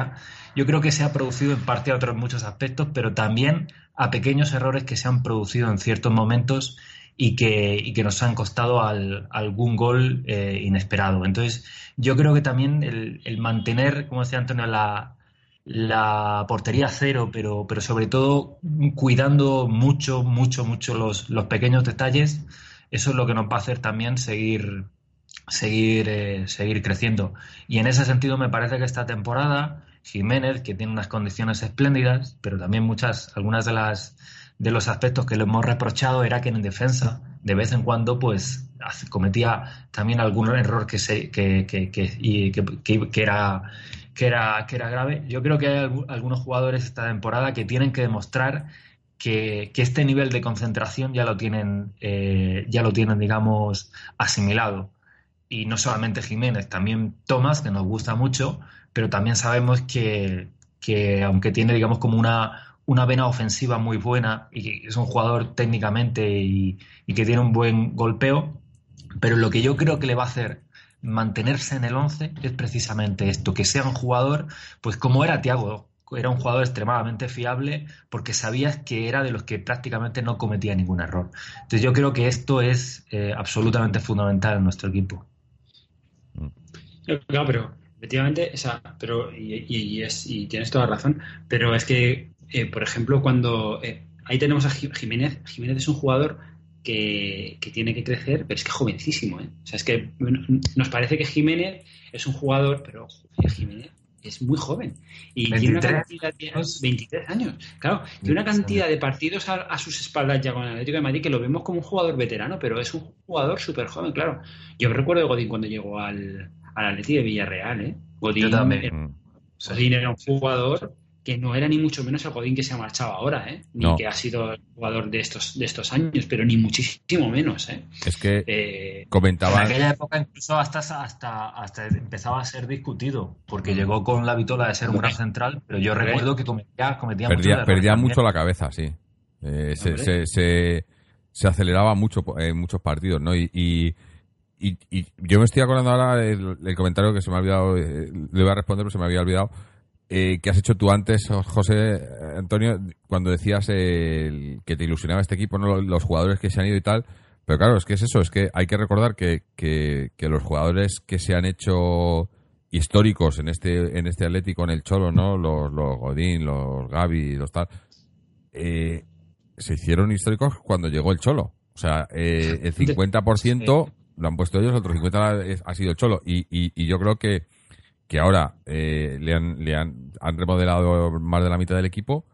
yo creo que se ha producido en parte a otros muchos aspectos, pero también a pequeños errores que se han producido en ciertos momentos y que, y que nos han costado algún gol eh, inesperado. Entonces, yo creo que también el, mantener, como decía Antonio, la, la portería cero, pero, pero sobre todo cuidando mucho, mucho, mucho los, los pequeños detalles, eso es lo que nos va a hacer también seguir, seguir, eh, seguir creciendo. Y en ese sentido me parece que esta temporada Jiménez, que tiene unas condiciones espléndidas, pero también muchas, algunas de las de los aspectos que le hemos reprochado era que en defensa de vez en cuando pues cometía también algún error que se que, que, que, era que era que era grave yo creo que hay algunos jugadores esta temporada que tienen que demostrar que, este nivel de concentración ya lo tienen eh, ya lo tienen digamos asimilado y no solamente Jiménez también Tomás que nos gusta mucho pero también sabemos que, que aunque tiene digamos como una una vena ofensiva muy buena y es un jugador técnicamente y, que tiene un buen golpeo, pero lo que yo creo que le va a hacer mantenerse en el 11 es precisamente esto, que sea un jugador, pues como era Tiago, era un jugador extremadamente fiable porque sabías que era de los que prácticamente no cometía ningún error. Entonces yo creo que esto es eh, absolutamente fundamental en nuestro equipo. Claro, pero efectivamente, esa, pero y, es, y tienes toda razón, pero es que eh, por ejemplo, cuando eh, ahí tenemos a Jiménez, Jiménez es un jugador que, tiene que crecer, pero es que jovencísimo. ¿eh? O sea, es que nos parece que Jiménez es un jugador, pero Jiménez es muy joven. Y tiene una cantidad de 23 años. Claro, tiene una cantidad de partidos a, sus espaldas ya con el Atlético de Madrid que lo vemos como un jugador veterano, pero es un jugador súper joven, claro. Yo recuerdo de Godín cuando llegó al, al Atlético de Villarreal, ¿eh? Godín, Godín era un jugador que no era ni mucho menos el Godín que se ha marchado ahora, ¿eh? ni que ha sido el jugador de estos, de estos años, pero ni muchísimo menos. ¿eh? Es que eh, comentaba. En aquella época incluso hasta, hasta, hasta empezaba a ser discutido, porque mm. llegó con la vitola de ser un gran central, pero yo recuerdo que cometía, cometía perdía, perdía mucho la cabeza, sí. Eh, se, se, se, aceleraba mucho en muchos partidos, ¿no? Y, y, y, yo me estoy acordando ahora del, comentario que se me ha olvidado, eh, le voy a responder, pero se me había olvidado eh, que has hecho tú antes, José Antonio, cuando decías que te ilusionaba este equipo, ¿no? los jugadores que se han ido y tal. Pero claro, es que es eso, es que hay que recordar que, que, los jugadores que se han hecho históricos en este en este Atlético, en el Cholo, ¿no? Los, los Godín, los Gaby, los tal, eh, se hicieron históricos cuando llegó el Cholo. O sea, eh, el 50% lo han puesto ellos, el otro 50% ha sido el Cholo. Y, y, yo creo que que ahora eh, le, han, le han, han remodelado más de la mitad del equipo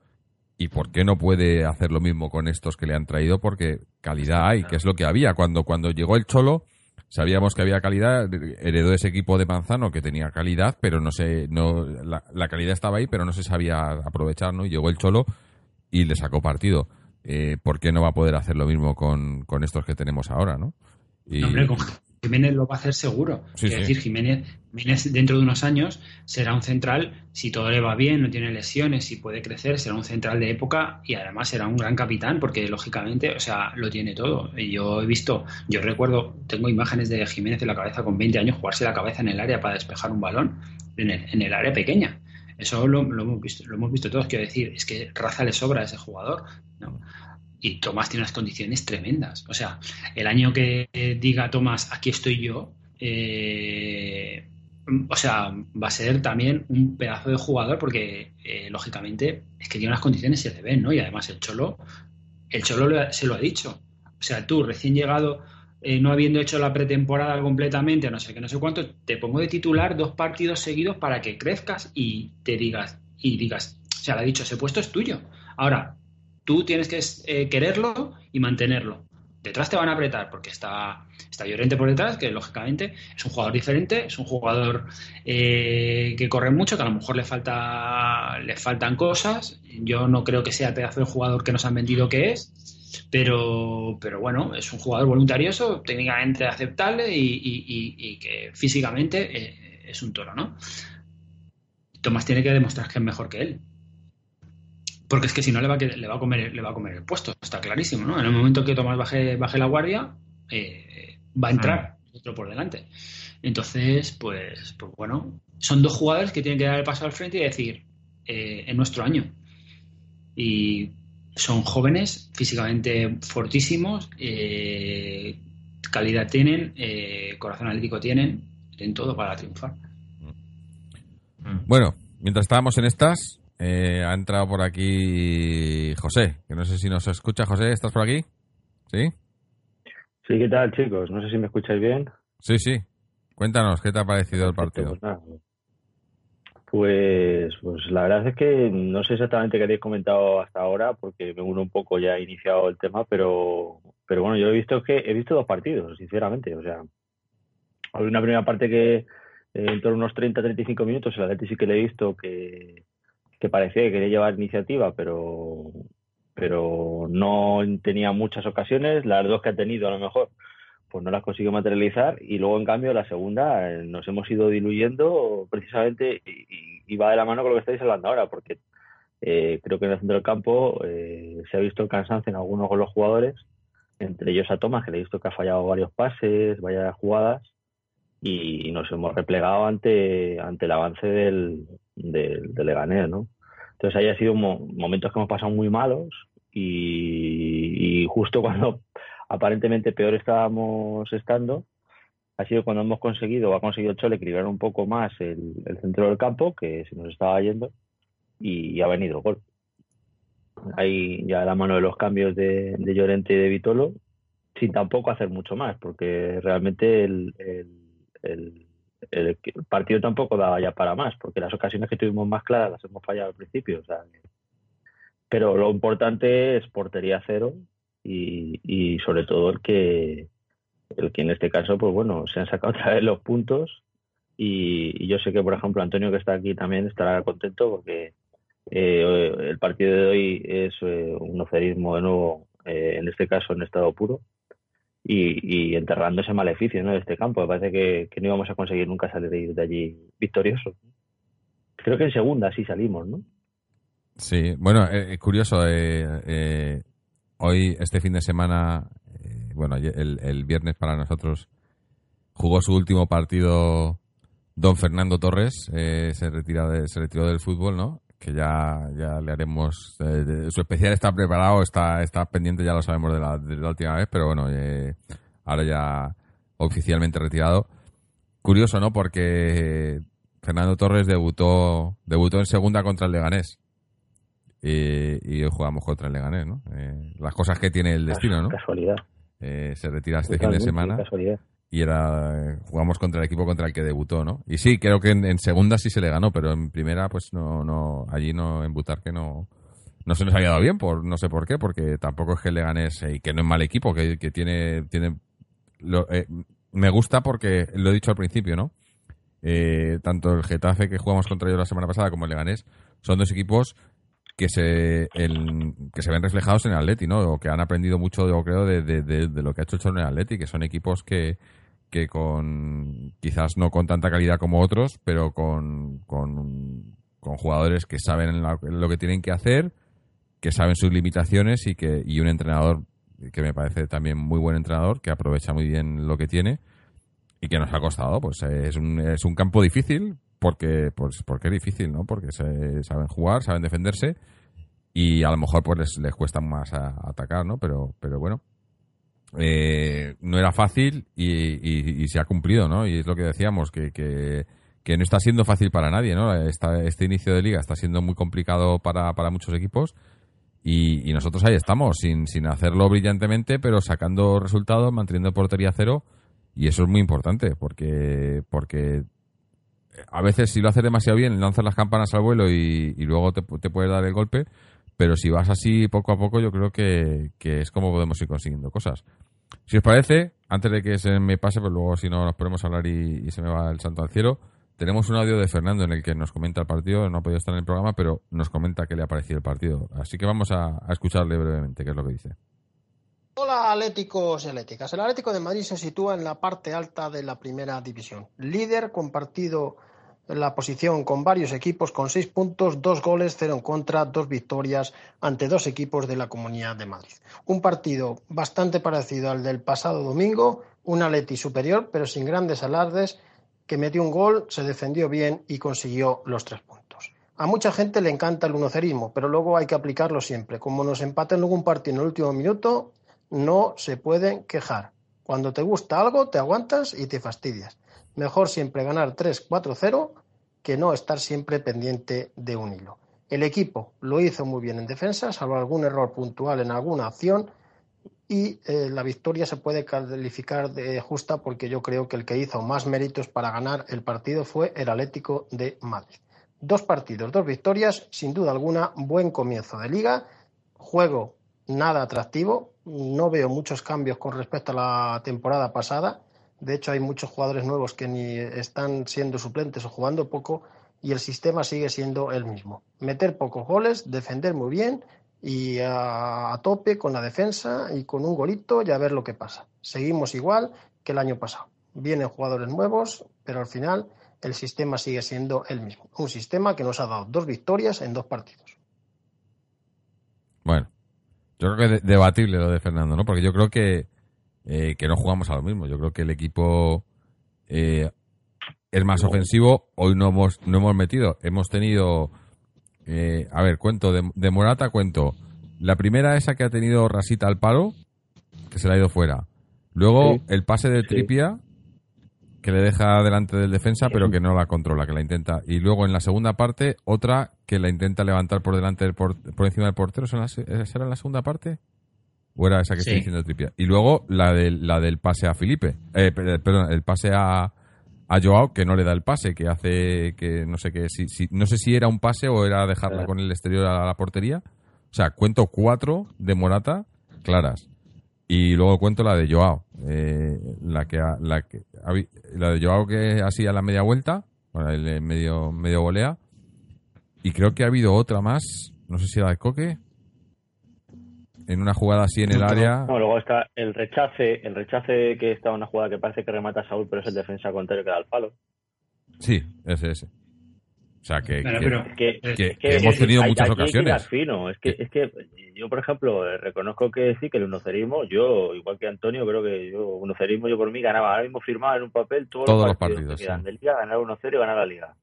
y por qué no puede hacer lo mismo con estos que le han traído porque calidad hay, que es lo que había cuando cuando llegó el Cholo sabíamos que había calidad, heredó ese equipo de Manzano que tenía calidad, pero no sé, no la, la calidad estaba ahí, pero no se sabía aprovechar, ¿no? Y llegó el Cholo y le sacó partido. Eh, ¿Por qué no va a poder hacer lo mismo con, con estos que tenemos ahora, no? Y... Hombre, Jiménez lo va a hacer seguro. es decir, Jiménez, dentro de unos años será un central, si todo le va bien, no tiene lesiones, si puede crecer, será un central de época y además será un gran capitán porque lógicamente, o sea, lo tiene todo. Yo he visto, yo recuerdo, tengo imágenes de Jiménez en la cabeza con 20 años jugarse la cabeza en el área para despejar un balón en el, en el área pequeña. Eso lo, hemos visto, lo hemos visto todos. Quiero decir, es que raza le sobra a ese jugador. ¿no? Y Tomás tiene unas condiciones tremendas. O sea, el año que diga Tomás, aquí estoy yo, eh, o sea, va a ser también un pedazo de jugador porque, eh, lógicamente, es que tiene unas condiciones se le ven, ¿no? Y además el Cholo, el Cholo se lo ha dicho. O sea, tú, recién llegado, eh, no habiendo hecho la pretemporada completamente, no sé qué, no sé cuánto, te pongo de titular dos partidos seguidos para que crezcas y te digas, y digas, o sea, le ha dicho, ese puesto es tuyo. Ahora, Tú tienes que eh, quererlo y mantenerlo. Detrás te van a apretar porque está, está Llorente por detrás, que lógicamente es un jugador diferente, es un jugador eh, que corre mucho, que a lo mejor le, falta, le faltan cosas. Yo no creo que sea pedazo de jugador que nos han vendido que es, pero, pero bueno, es un jugador voluntarioso, técnicamente aceptable y, que físicamente eh, es un toro, ¿no? Tomás tiene que demostrar que es mejor que él. Porque es que si no le va, a, le va a comer le va a comer el puesto, está clarísimo, ¿no? En el momento que Tomás baje, baje la guardia, eh, va a entrar otro por delante. Entonces, pues, pues bueno, son dos jugadores que tienen que dar el paso al frente y decir, eh, en nuestro año. Y son jóvenes, físicamente fortísimos, eh, calidad tienen, eh, corazón atlético tienen, en todo para triunfar. Bueno, mientras estábamos en estas, eh, ha entrado por aquí José, que no sé si nos escucha. José, ¿estás por aquí? ¿Sí? Sí, ¿qué tal, chicos? No sé si me escucháis bien. Sí, sí. Cuéntanos, ¿qué te ha parecido el partido? Pues, pues, pues, la verdad es que no sé exactamente qué habéis comentado hasta ahora, porque me uno un poco ya he iniciado el tema, pero, pero bueno, yo he visto que he visto dos partidos, sinceramente. O sea, hay una primera parte que eh, en torno a unos 30-35 minutos, el Atleti sí que le he visto que, que parecía que quería llevar iniciativa, pero, pero no tenía muchas ocasiones. Las dos que ha tenido, a lo mejor, pues no las consiguió materializar y luego en cambio la segunda eh, nos hemos ido diluyendo precisamente y, va de la mano con lo que estáis hablando ahora porque eh, creo que en el centro del campo eh, se ha visto el cansancio en algunos de los jugadores entre ellos a Tomás que le he visto que ha fallado varios pases varias jugadas y nos hemos replegado ante ante el avance del, del, Leganés ¿no? entonces ahí ha sido momentos que hemos pasado muy malos y justo cuando aparentemente peor estábamos estando, ha sido cuando hemos conseguido, o ha conseguido Chole equilibrar un poco más el, centro del campo, que se nos estaba yendo, y, ha venido el gol. Ahí ya la mano de los cambios de, Llorente y de Vitolo, sin tampoco hacer mucho más, porque realmente el, el, partido tampoco daba ya para más, porque las ocasiones que tuvimos más claras las hemos fallado al principio. pero lo importante es portería cero y, sobre todo el que el que en este caso pues bueno se han sacado otra vez los puntos y, yo sé que por ejemplo Antonio que está aquí también estará contento porque eh, el partido de hoy es eh, un ocerismo de nuevo eh, en este caso en estado puro y, enterrando ese maleficio ¿no? de este campo me parece que, no íbamos a conseguir nunca salir de allí victoriosos creo que en segunda sí salimos ¿no? Sí, bueno, es curioso. Eh, hoy, este fin de semana, eh, bueno, el, viernes para nosotros, jugó su último partido don Fernando Torres, eh, se, retira se retiró del fútbol, ¿no? Que ya, ya le haremos. Eh, su especial está preparado, está, está pendiente, ya lo sabemos de la, de la última vez, pero bueno, ahora ya oficialmente retirado. Curioso, ¿no? Porque Fernando Torres debutó, debutó en segunda contra el Leganés y hoy jugamos contra el Leganés, ¿no? Eh, las cosas que tiene el destino, ¿no? Casualidad. Eh, se retira este fin de semana. Y era jugamos contra el equipo contra el que debutó, ¿no? Y sí, creo que en, segunda sí se le ganó, pero en primera, pues no, no, allí no, en Butarque no, no se nos había dado bien, por no sé por qué, porque tampoco es que el Leganés, y que no es mal equipo, que, que tiene, tiene, eh, me gusta porque lo he dicho al principio, ¿no? tanto el Getafe que jugamos contra ellos la semana pasada como el Leganés son dos equipos que se, que se ven reflejados en el Atleti, ¿no? O que han aprendido mucho, yo creo, de, de, lo que ha hecho el Atleti, que son equipos que, que con, quizás no con tanta calidad como otros, pero con, con, jugadores que saben lo que tienen que hacer, que saben sus limitaciones y que, y un entrenador que me parece también muy buen entrenador, que aprovecha muy bien lo que tiene y que nos ha costado. Pues es un, es un campo difícil, porque, pues, porque es difícil, ¿no? Porque se, saben jugar, saben defenderse y a lo mejor pues les, les cuesta más atacar, ¿no? Pero, pero bueno, eh, no era fácil y, se ha cumplido, ¿no? Y es lo que decíamos, que, que, que no está siendo fácil para nadie, ¿no? este inicio de liga está siendo muy complicado para, para muchos equipos y, nosotros ahí estamos, sin, hacerlo brillantemente, pero sacando resultados, manteniendo portería cero y eso es muy importante porque, porque a veces si lo haces demasiado bien, lanzas las campanas al vuelo y, luego te, te puedes dar el golpe, pero si vas así poco a poco, yo creo que, es como podemos ir consiguiendo cosas. Si os parece, antes de que se me pase, pues luego si no nos ponemos a hablar y, se me va el santo al cielo, tenemos un audio de Fernando en el que nos comenta el partido, no ha podido estar en el programa, pero nos comenta qué le ha parecido el partido. Así que vamos a, escucharle brevemente qué es lo que dice. Hola Atléticos y Atléticas. El Atlético de Madrid se sitúa en la parte alta de la primera división. Líder compartido la posición con varios equipos con seis puntos, dos goles, cero en contra, dos victorias ante dos equipos de la Comunidad de Madrid. Un partido bastante parecido al del pasado domingo, un Atleti superior pero sin grandes alardes que metió un gol, se defendió bien y consiguió los tres puntos. A mucha gente le encanta el unocerismo, pero luego hay que aplicarlo siempre. Como nos empaten luego un partido en el último minuto, no se pueden quejar. Cuando te gusta algo, te aguantas y te fastidias. Mejor siempre ganar 3-4-0 que no estar siempre pendiente de un hilo. El equipo lo hizo muy bien en defensa, salvo algún error puntual en alguna acción, y eh, la victoria se puede calificar de justa porque yo creo que el que hizo más méritos para ganar el partido fue el Atlético de Madrid. Dos partidos, dos victorias, sin duda alguna, buen comienzo de liga, juego nada atractivo, no veo muchos cambios con respecto a la temporada pasada, de hecho hay muchos jugadores nuevos que ni están siendo suplentes o jugando poco y el sistema sigue siendo el mismo. Meter pocos goles, defender muy bien y a, tope con la defensa y con un golito y a ver lo que pasa. Seguimos igual que el año pasado. Vienen jugadores nuevos, pero al final el sistema sigue siendo el mismo. Un sistema que nos ha dado dos victorias en dos partidos. Bueno, yo creo que es debatible lo de Fernando, ¿no? Porque yo creo que, eh, que no jugamos a lo mismo. Yo creo que el equipo eh, es más ofensivo. Hoy no hemos, no hemos metido. Hemos tenido. Eh, a ver, cuento de, Morata, cuento. La primera, esa que ha tenido Rasita al palo, que se le ha ido fuera. Luego, el pase de Tripia, que le deja delante del defensa, pero que no la controla, que la intenta. Y luego, en la segunda parte, otra que la intenta levantar por delante del por, encima del portero. ¿Esa era la segunda parte? ¿O era esa que estoy diciendo Tripia? Y luego, la, de, la del pase a Felipe. Eh, perdón, el pase a a Joao que no le da el pase, que hace que no sé qué, si, si, no sé si era un pase o era dejarla con el exterior a la portería. O sea, cuento cuatro de Morata claras. Y luego cuento la de Joao, eh, la que la que la de Joao que hacía la media vuelta, bueno, el medio medio volea. Y creo que ha habido otra más, no sé si era de Coque, en una jugada así en el área. No, luego está el rechace, el rechace que está una jugada que parece que remata a Saúl, pero es el defensa contrario que da el palo. Sí, ese, ese. O sea, que, hemos tenido muchas ocasiones. fino. Es que, es que yo, por ejemplo, reconozco que sí, que el unocerismo, yo, igual que Antonio, creo que yo, unocerismo, yo por mí ganaba. Ahora mismo firmaba en un papel todos, los partidos, que de liga, ganar 1-0 y ganar la liga.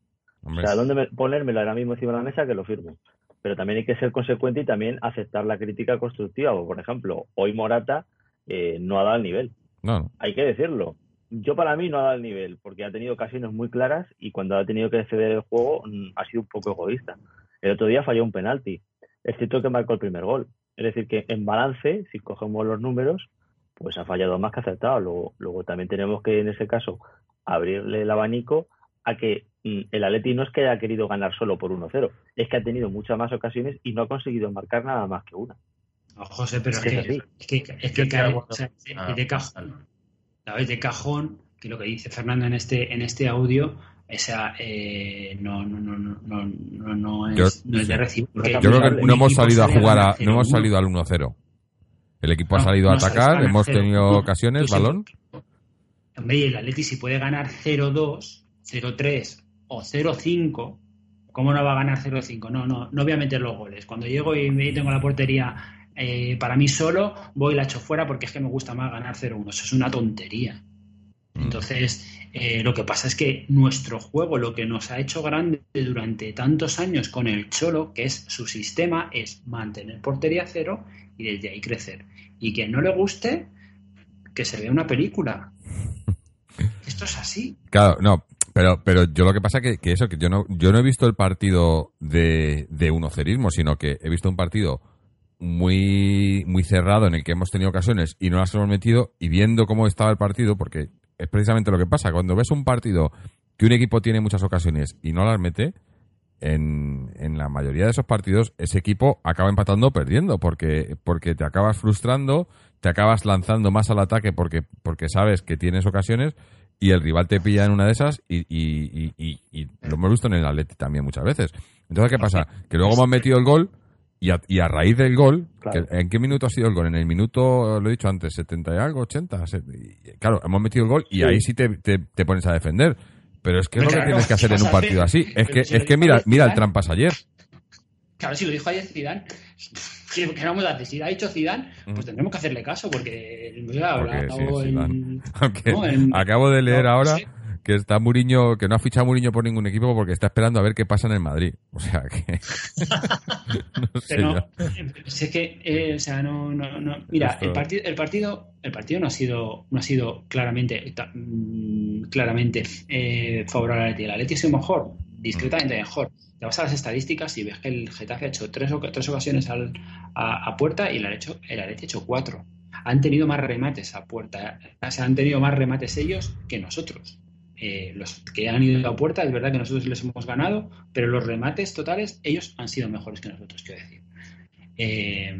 o sea, ¿dónde ponérmelo ahora mismo encima de la mesa que lo firmo? Pero también hay que ser consecuente y también aceptar la crítica constructiva. Por ejemplo, hoy Morata eh, no ha dado el nivel. No. Hay que decirlo. Yo para mí no ha dado el nivel, porque ha tenido ocasiones muy claras y cuando ha tenido que ceder el juego mm, ha sido un poco egoísta. El otro día falló un penalti. Es cierto que marcó el primer gol. Es decir, que en balance, si cogemos los números, pues ha fallado más que acertado. Luego, luego también tenemos que, en ese caso, abrirle el abanico a que mm, el Atleti no es que haya querido ganar solo por 1-0, es que ha tenido muchas más ocasiones y no ha conseguido marcar nada más que una. José, pero es, que, es que, es que, de cajón, ¿sabes? De cajón, que lo que dice Fernando en este, en este audio, esa eh, no, no, no, no, no, no, es, no es de recibir. Yo creo que no hemos salido a jugar a, no hemos salido al 1-0. El equipo ha salido a atacar, hemos tenido ocasiones, balón. Hombre, y el Atleti si puede ganar 0-2, 0-3 o 0-5, ¿cómo no va a ganar 0-5? No, no, no voy a meter los goles. Cuando llego y me tengo la portería eh, para mí solo, voy y la echo fuera porque es que me gusta más ganar 0-1. Eso es una tontería. Mm. Entonces, eh, lo que pasa es que nuestro juego, lo que nos ha hecho grande durante tantos años con el Cholo, que es su sistema, es mantener portería cero y desde ahí crecer. Y que no le guste, que se vea una película. Esto es así. Claro, no, pero, pero yo lo que pasa que, que eso, que yo no, yo no he visto el partido de, de unocerismo, sino que he visto un partido muy, muy cerrado en el que hemos tenido ocasiones y no las hemos metido y viendo cómo estaba el partido, porque es precisamente lo que pasa. Cuando ves un partido que un equipo tiene muchas ocasiones y no las mete, en, en la mayoría de esos partidos ese equipo acaba empatando o perdiendo porque, porque te acabas frustrando, te acabas lanzando más al ataque porque, porque sabes que tienes ocasiones y el rival te pilla en una de esas y, y, y, lo hemos visto en el Atleti también muchas veces. Entonces, ¿qué pasa? Que luego hemos metido el gol y a, y a raíz del gol, ¿en qué minuto ha sido el gol? En el minuto, lo he dicho antes, 70 y algo, 80. claro, hemos metido el gol y ahí sí te, te, pones a defender. Pero es que es lo que tienes que hacer en un partido así. Es que, es que mira, mira el trampas ayer. Claro, si lo dijo ayer Zidane, ¿qué vamos a hacer? Si lo ha dicho Zidane, pues tendremos que hacerle caso, porque, acabo de leer ahora que está Muriño, que no ha fichado Muriño por ningún equipo porque está esperando a ver qué pasa en el Madrid. O sea que. no sé Pero, sé que, eh, o sea, no, no, no. Mira, el partido, el partido, el partido no ha sido, no ha sido claramente, mm, claramente eh, favorable al Atleti. El Atleti ha sido mejor, discretamente mejor. Te vas a las estadísticas y ves que el Getafe ha hecho tres, tres ocasiones al, a, puerta y el Atleti, el Atleti ha hecho cuatro. Han tenido más remates a puerta, o sea, han tenido más remates ellos que nosotros. Eh, los que han ido a puerta, es verdad que nosotros les hemos ganado, pero los remates totales, ellos han sido mejores que nosotros, quiero decir. Eh,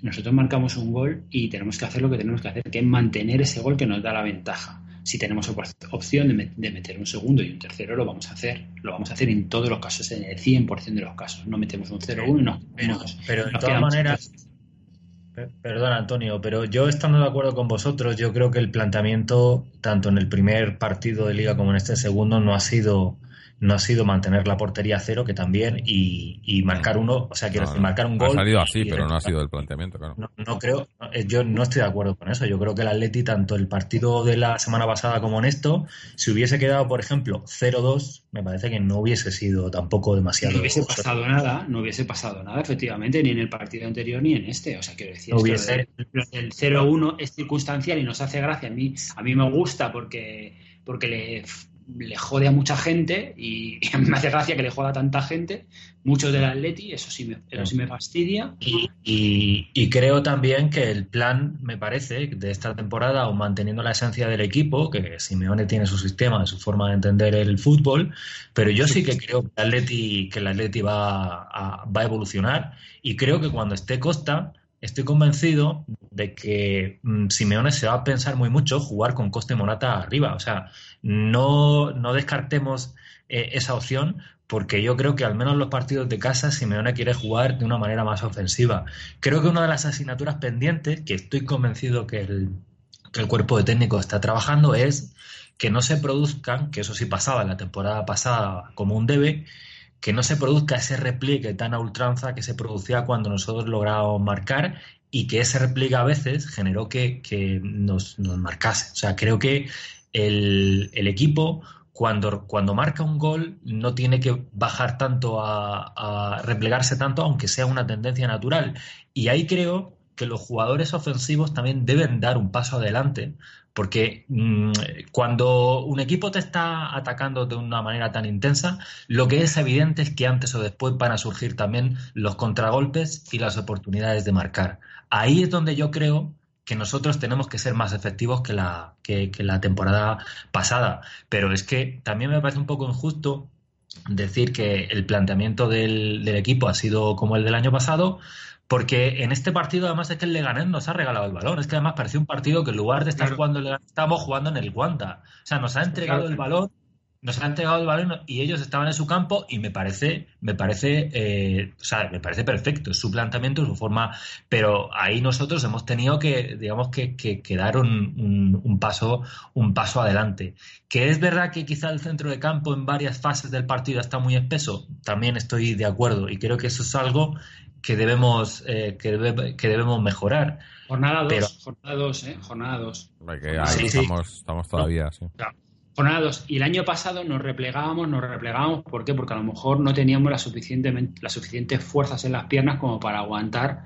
nosotros marcamos un gol y tenemos que hacer lo que tenemos que hacer, que es mantener ese gol que nos da la ventaja. Si tenemos opción de, meter un segundo y un tercero, lo vamos a hacer. Lo vamos a hacer en todos los casos, en el 100% de los casos. No metemos un 0-1 y pero de todas maneras, Perdón, Antonio, pero yo estando de acuerdo con vosotros, yo creo que el planteamiento, tanto en el primer partido de liga como en este segundo, no ha sido no ha sido mantener la portería a cero, que también, y, marcar uno, o sea, quiero decir, marcar un gol. Ha salido así, pero no ha sido el planteamiento, claro. No, creo, eh, yo no estoy de acuerdo con eso. Yo creo que el Atleti, tanto el partido de la semana pasada como en esto, si hubiese quedado, por ejemplo, 0-2, me parece que no hubiese sido tampoco demasiado. No hubiese pasado nada, no hubiese pasado nada, efectivamente, ni en el partido anterior ni en este. O sea, quiero decir, el 0-1 es circunstancial y nos hace gracia. A mí, a mí me gusta porque, porque le le jode a mucha gente y, a mí me hace gracia que le joda a tanta gente, muchos del Atleti, eso sí me, eso sí me fastidia. Y, creo también que el plan, me parece, de esta temporada, aún manteniendo la esencia del equipo, que Simeone tiene su sistema, su forma de entender el fútbol, pero yo sí, que creo que el Atleti, que el Atleti va, a, va a evolucionar y creo que cuando esté Costa estoy convencido de que mm, Simeone se va a pensar muy mucho jugar con Coste Morata arriba. O sea, no, no descartemos eh, esa opción porque yo creo que al menos los partidos de casa Simeone quiere jugar de una manera más ofensiva. Creo que una de las asignaturas pendientes, que estoy convencido que el, que el cuerpo de técnico está trabajando, es que no se produzcan, que eso sí pasaba en la temporada pasada como un debe, que no se produzca ese repliegue tan a ultranza que se producía cuando nosotros lográbamos marcar y que ese repliegue a veces generó que, nos, marcase. O sea, creo que el, equipo cuando, cuando, marca un gol no tiene que bajar tanto a, a, replegarse tanto, aunque sea una tendencia natural. Y ahí creo que los jugadores ofensivos también deben dar un paso adelante porque mm, cuando un equipo te está atacando de una manera tan intensa, lo que es evidente es que antes o después van a surgir también los contragolpes y las oportunidades de marcar. Ahí es donde yo creo que nosotros tenemos que ser más efectivos que la, que, la temporada pasada. Pero es que también me parece un poco injusto decir que el planteamiento del, del equipo ha sido como el del año pasado, porque en este partido, además, es que el Leganés nos ha regalado el balón. Es que además pareció un partido que en lugar de estar jugando el Leganés, estábamos jugando en el Guanta. O sea, nos ha entregado el balón, nos ha entregado el balón y ellos estaban en su campo y me parece, me parece, eh, o sea, me parece perfecto. Su planteamiento, su forma. Pero ahí nosotros hemos tenido que, digamos, que, que, dar un, un, paso, un paso adelante. Que es verdad que quizá el centro de campo en varias fases del partido está muy espeso. También estoy de acuerdo y creo que eso es algo que debemos, eh, que, debemos mejorar. Jornada 2, jornada 2, ¿eh? Jornada 2. estamos, todavía, sí. Jornada 2. Y el año pasado nos replegábamos, nos replegábamos, ¿por qué? Porque a lo mejor no teníamos la suficiente, las suficientes fuerzas en las piernas como para aguantar,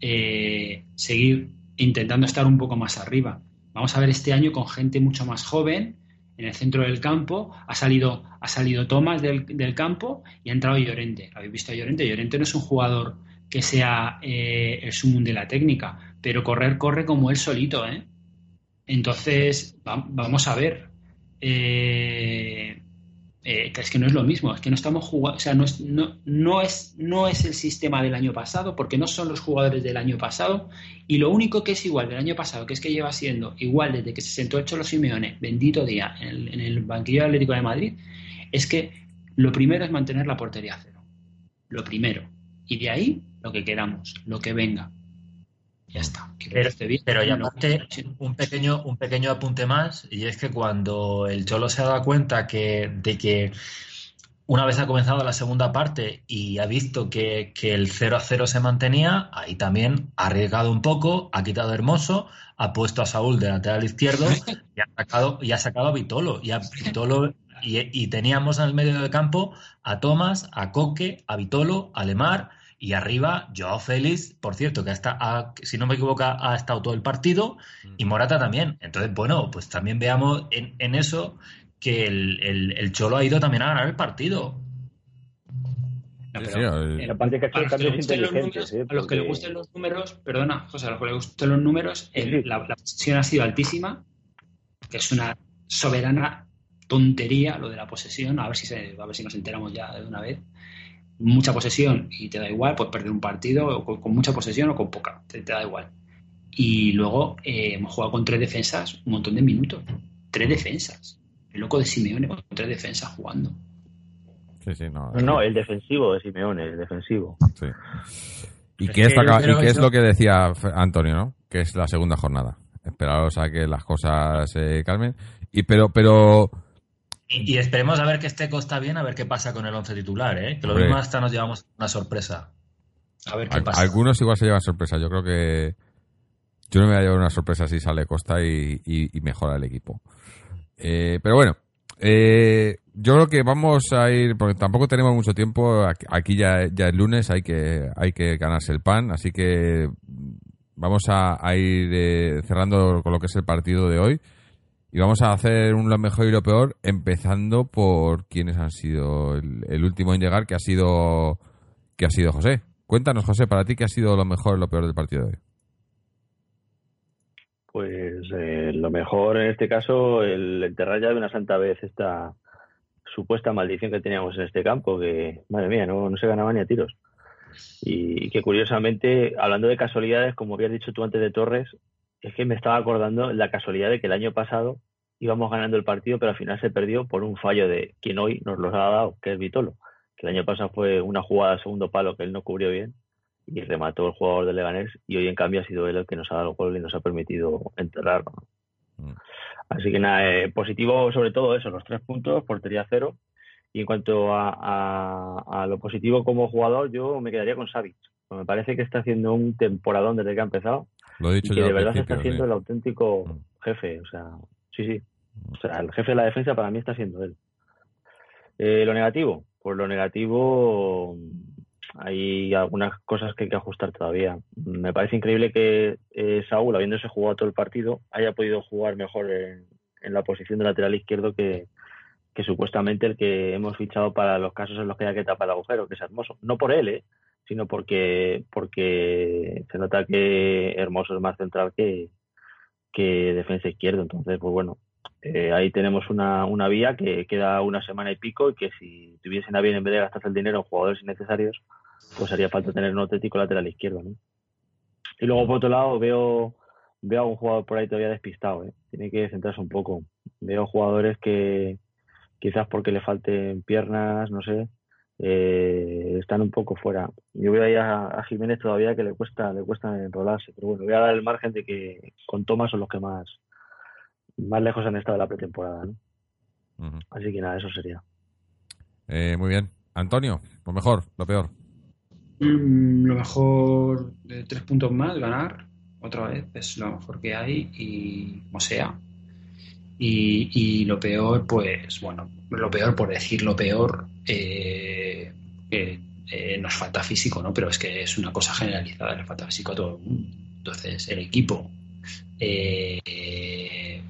eh, seguir intentando estar un poco más arriba. Vamos a ver este año con gente mucho más joven, en el centro del campo, ha salido, ha salido Tomás del, campo y ha entrado Llorente. ¿Habéis visto a Llorente? Llorente no es un jugador que sea eh, el sumum de la técnica, pero correr corre como él solito, ¿eh? Entonces, vamos a ver. Eh, eh, es que no es lo mismo, es que no estamos jugando, o sea, no es, no, no, es, no es el sistema del año pasado, porque no son los jugadores del año pasado, y lo único que es igual del año pasado, que es que lleva siendo igual desde que se sentó el Cholo Simeone, bendito día, en el, en el banquillo Atlético de Madrid, es que lo primero es mantener la portería a cero. Lo primero. Y de ahí lo que queramos, lo que venga. Ya está. Pero, pero ya un pequeño, un pequeño apunte más, y es que cuando el Cholo se ha dado cuenta que, de que una vez ha comenzado la segunda parte y ha visto que, el 0 a 0 se mantenía, ahí también ha arriesgado un poco, ha quitado a Hermoso, ha puesto a Saúl de lateral izquierdo y ha sacado, y ha sacado a Vitolo. Y, a Vitolo y, teníamos en el medio del campo a Tomás, a Coque, a Vitolo, a Lemar y arriba Joao Félix, por cierto, que hasta, si no me equivoco, ha estado todo el partido y Morata también. Entonces, bueno, pues también veamos en, en eso que el, el, Cholo ha ido también a ganar el partido. a los que les gusten los números, perdona, José, a los que les gusten los números, la, la posesión ha sido altísima, que es una soberana tontería lo de la posesión, a ver si se, a ver si nos enteramos ya de una vez. Mucha posesión y te da igual, pues perder un partido con, mucha posesión o con poca, te, da igual. Y luego eh, hemos jugado con tres defensas un montón de minutos. Tres defensas el loco de Simeone con tres defensas jugando. Sí, sí, no. No, el defensivo de Simeone, el defensivo. Sí. ¿Y qué, es, lo que decía Antonio, no? Que es la segunda jornada. Esperaros a que las cosas se calmen. Y pero, pero. Y, esperemos a ver que este está bien, a ver qué pasa con el once titular, ¿eh? Que lo mismo hasta nos llevamos una sorpresa. A ver qué pasa. Algunos igual se llevan sorpresa. Yo creo que. Yo no me voy a llevar una sorpresa si sale Costa y mejora el equipo. Eh, pero bueno, eh, yo creo que vamos a ir, porque tampoco tenemos mucho tiempo, aquí ya, ya es lunes, hay que, hay que ganarse el pan, así que vamos a, ir eh, cerrando con lo que es el partido de hoy. Y vamos a hacer un lo mejor y lo peor, empezando por quienes han sido el, último en llegar, que ha sido que ha sido José. Cuéntanos, José, para ti qué ha sido lo mejor y lo peor del partido de hoy. Pues eh, lo mejor en este caso, el enterrar ya de una santa vez esta supuesta maldición que teníamos en este campo, que, madre mía, no, no se ganaba ni a tiros. Y, que curiosamente, hablando de casualidades, como habías dicho tú antes de Torres, es que me estaba acordando la casualidad de que el año pasado íbamos ganando el partido, pero al final se perdió por un fallo de quien hoy nos lo ha dado, que es Vitolo. Que el año pasado fue una jugada de segundo palo que él no cubrió bien y remató el jugador de Leganés y hoy en cambio ha sido él el que nos ha dado el gol y nos ha permitido enterrar. Mm. Así que nada, eh, positivo sobre todo eso, los tres puntos, portería cero. Y en cuanto a, lo positivo como jugador, yo me quedaría con Savic. Me parece que está haciendo un temporadón desde que ha empezado. Lo he dicho y que de verdad está siendo el auténtico mm. jefe. O sea, sí, sí. O sea, el jefe de la defensa para mí está siendo él. Eh, lo negativo, pues lo negativo hay algunas cosas que hay que ajustar todavía. Me parece increíble que eh, Saúl, habiéndose jugado todo el partido, haya podido jugar mejor en, la posición de lateral izquierdo que, supuestamente el que hemos fichado para los casos en los que hay que tapar el agujero, que es Hermoso. No por él, ¿eh? Sino porque, porque se nota que Hermoso es más central que, que defensa izquierdo. Entonces, pues bueno, eh, ahí tenemos una, una vía que queda una semana y pico y que si tuviesen a bien en vez de gastarse el dinero en jugadores innecesarios, pues haría falta tener un auténtico lateral izquierdo. ¿no? Y luego, por otro lado, veo, veo a un jugador por ahí todavía despistado. ¿eh? Tiene que centrarse un poco. Veo jugadores que quizás porque le falten piernas, no sé, eh, están un poco fuera. Yo veo ahí a, Jiménez todavía que le cuesta, le cuesta enrolarse, pero bueno, voy a dar el margen de que con Tomás son los que más, más lejos han estado de la pretemporada. ¿no? Así que nada, eso sería. Eh, muy bien. Antonio, lo mejor, lo peor. Mm, lo mejor de tres puntos más, ganar otra vez, es lo mejor que hay y como sea. Y, lo peor, pues bueno, lo peor, por decir lo peor, eh, eh, nos falta físico, ¿no? Pero es que es una cosa generalizada, le falta físico a todo el mundo. Entonces, el equipo eh,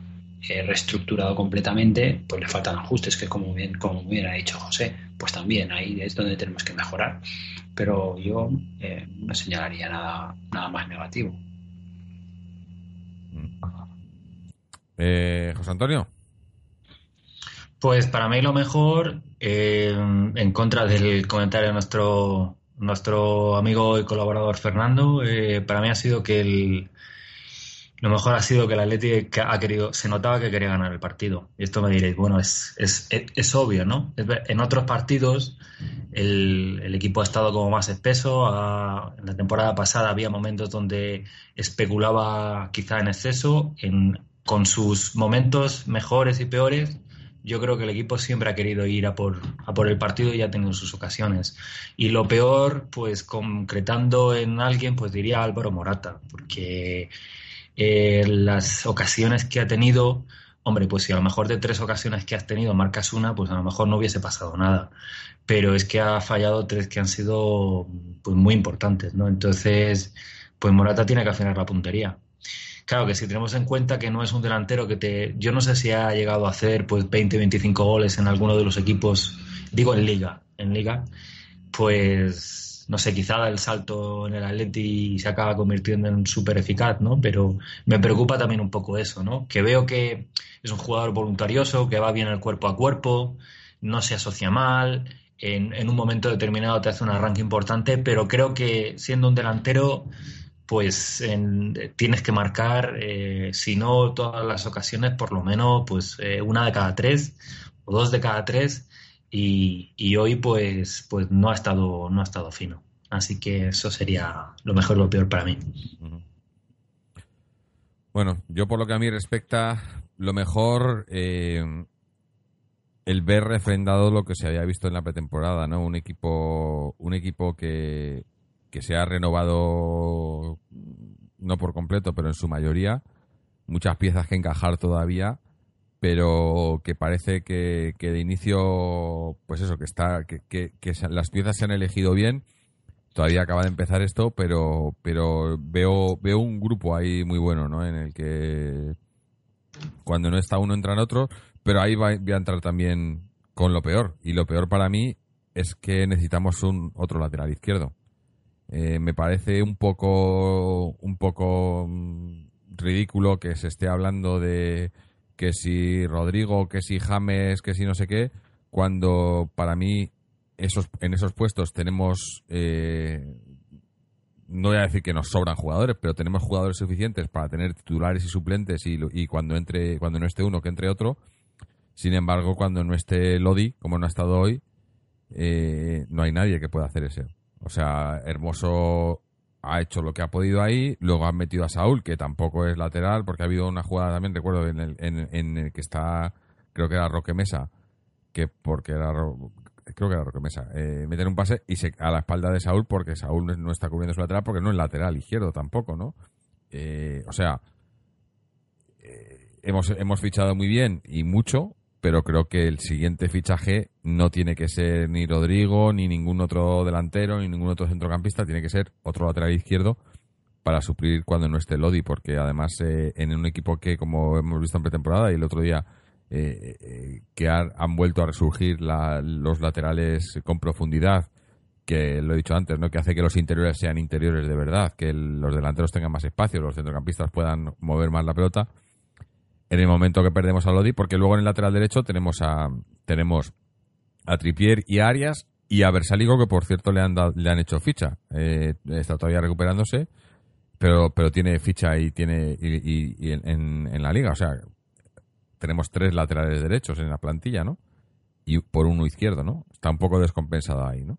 reestructurado completamente, pues le faltan ajustes que como bien, como bien ha dicho José, pues también ahí es donde tenemos que mejorar. Pero yo no señalaría nada, nada más negativo. José Antonio. Pues para mí lo mejor, eh, en contra del comentario de nuestro, nuestro amigo y colaborador Fernando, para mí ha sido que el, lo mejor ha sido que el Atlético ha querido, se notaba que quería ganar el partido. Y esto me diréis, bueno, es, es, es obvio, ¿no? En otros partidos el, el, equipo ha estado como más espeso. en la temporada pasada había momentos donde especulaba quizá en exceso, en, con sus momentos mejores y peores. Yo creo que el equipo siempre ha querido ir a por, a por el partido y ha tenido sus ocasiones. Y lo peor, pues concretando en alguien, pues diría Álvaro Morata, porque eh, las ocasiones que ha tenido, hombre, pues si a lo mejor de tres ocasiones que has tenido marcas una, pues a lo mejor no hubiese pasado nada. Pero es que ha fallado tres que han sido pues muy importantes, ¿no? Entonces, pues Morata tiene que afinar la puntería. Claro que si tenemos en cuenta que no es un delantero que te. Yo no sé si ha llegado a hacer pues 20, 25 goles en alguno de los equipos, digo en Liga, en Liga, pues no sé, quizá da el salto en el Atleti y se acaba convirtiendo en súper eficaz, ¿no? Pero me preocupa también un poco eso, ¿no? Que veo que es un jugador voluntarioso, que va bien el cuerpo a cuerpo, no se asocia mal, en, en un momento determinado te hace un arranque importante, pero creo que siendo un delantero pues tienes que marcar, eh, si no todas las ocasiones, por lo menos pues eh, una de cada tres o dos de cada tres y, hoy pues, pues no, ha estado, no ha estado fino. Así que eso sería lo mejor lo peor para mí. Bueno, yo por lo que a mí respecta, lo mejor eh, el ver refrendado lo que se había visto en la pretemporada, ¿no? Un equipo, un equipo que, que se ha renovado no por completo, pero en su mayoría, muchas piezas que encajar todavía, pero que parece que, de inicio, pues eso, que está, que, que, las piezas se han elegido bien. Todavía acaba de empezar esto, pero, pero veo, veo un grupo ahí muy bueno, ¿no? En el que cuando no está uno entran otros, pero ahí va, voy a entrar también con lo peor. Y lo peor para mí es que necesitamos un otro lateral izquierdo. Eh, me parece un poco, un poco mm, ridículo que se esté hablando de que si Rodrigo, que si James, que si no sé qué, cuando para mí esos, en esos puestos tenemos, eh, no voy a decir que nos sobran jugadores, pero tenemos jugadores suficientes para tener titulares y suplentes y, y cuando entre, cuando no esté uno, que entre otro. Sin embargo, cuando no esté Lodi, como no ha estado hoy, eh, no hay nadie que pueda hacer eso. O sea, Hermoso ha hecho lo que ha podido ahí, luego han metido a Saúl, que tampoco es lateral, porque ha habido una jugada también, recuerdo, en el, en, el que está, creo que era Roque Mesa, que porque era, creo que era Roque Mesa, eh, meter un pase y se, a la espalda de Saúl, porque Saúl no, está cubriendo su lateral, porque no es lateral izquierdo tampoco, ¿no? Eh, o sea, eh, hemos, hemos fichado muy bien y mucho, pero creo que el siguiente fichaje no tiene que ser ni Rodrigo, ni ningún otro delantero, ni ningún otro centrocampista, tiene que ser otro lateral izquierdo para suplir cuando no esté Lodi, porque además eh, en un equipo que, como hemos visto en pretemporada y el otro día, eh, eh, que han vuelto a resurgir los laterales con profundidad, que lo he dicho antes, ¿no? que hace que los interiores sean interiores de verdad, que los delanteros tengan más espacio, los centrocampistas puedan mover más la pelota en el momento que perdemos a Lodi, porque luego en el lateral derecho tenemos a tenemos a Tripier y a Arias y a Versaligo, que por cierto le han, le han hecho ficha. Eh, está todavía recuperándose, pero, pero tiene ficha y tiene y, en, en, la liga. O sea, tenemos tres laterales derechos en la plantilla, ¿no? Y por uno izquierdo, ¿no? Está un poco descompensado ahí, ¿no?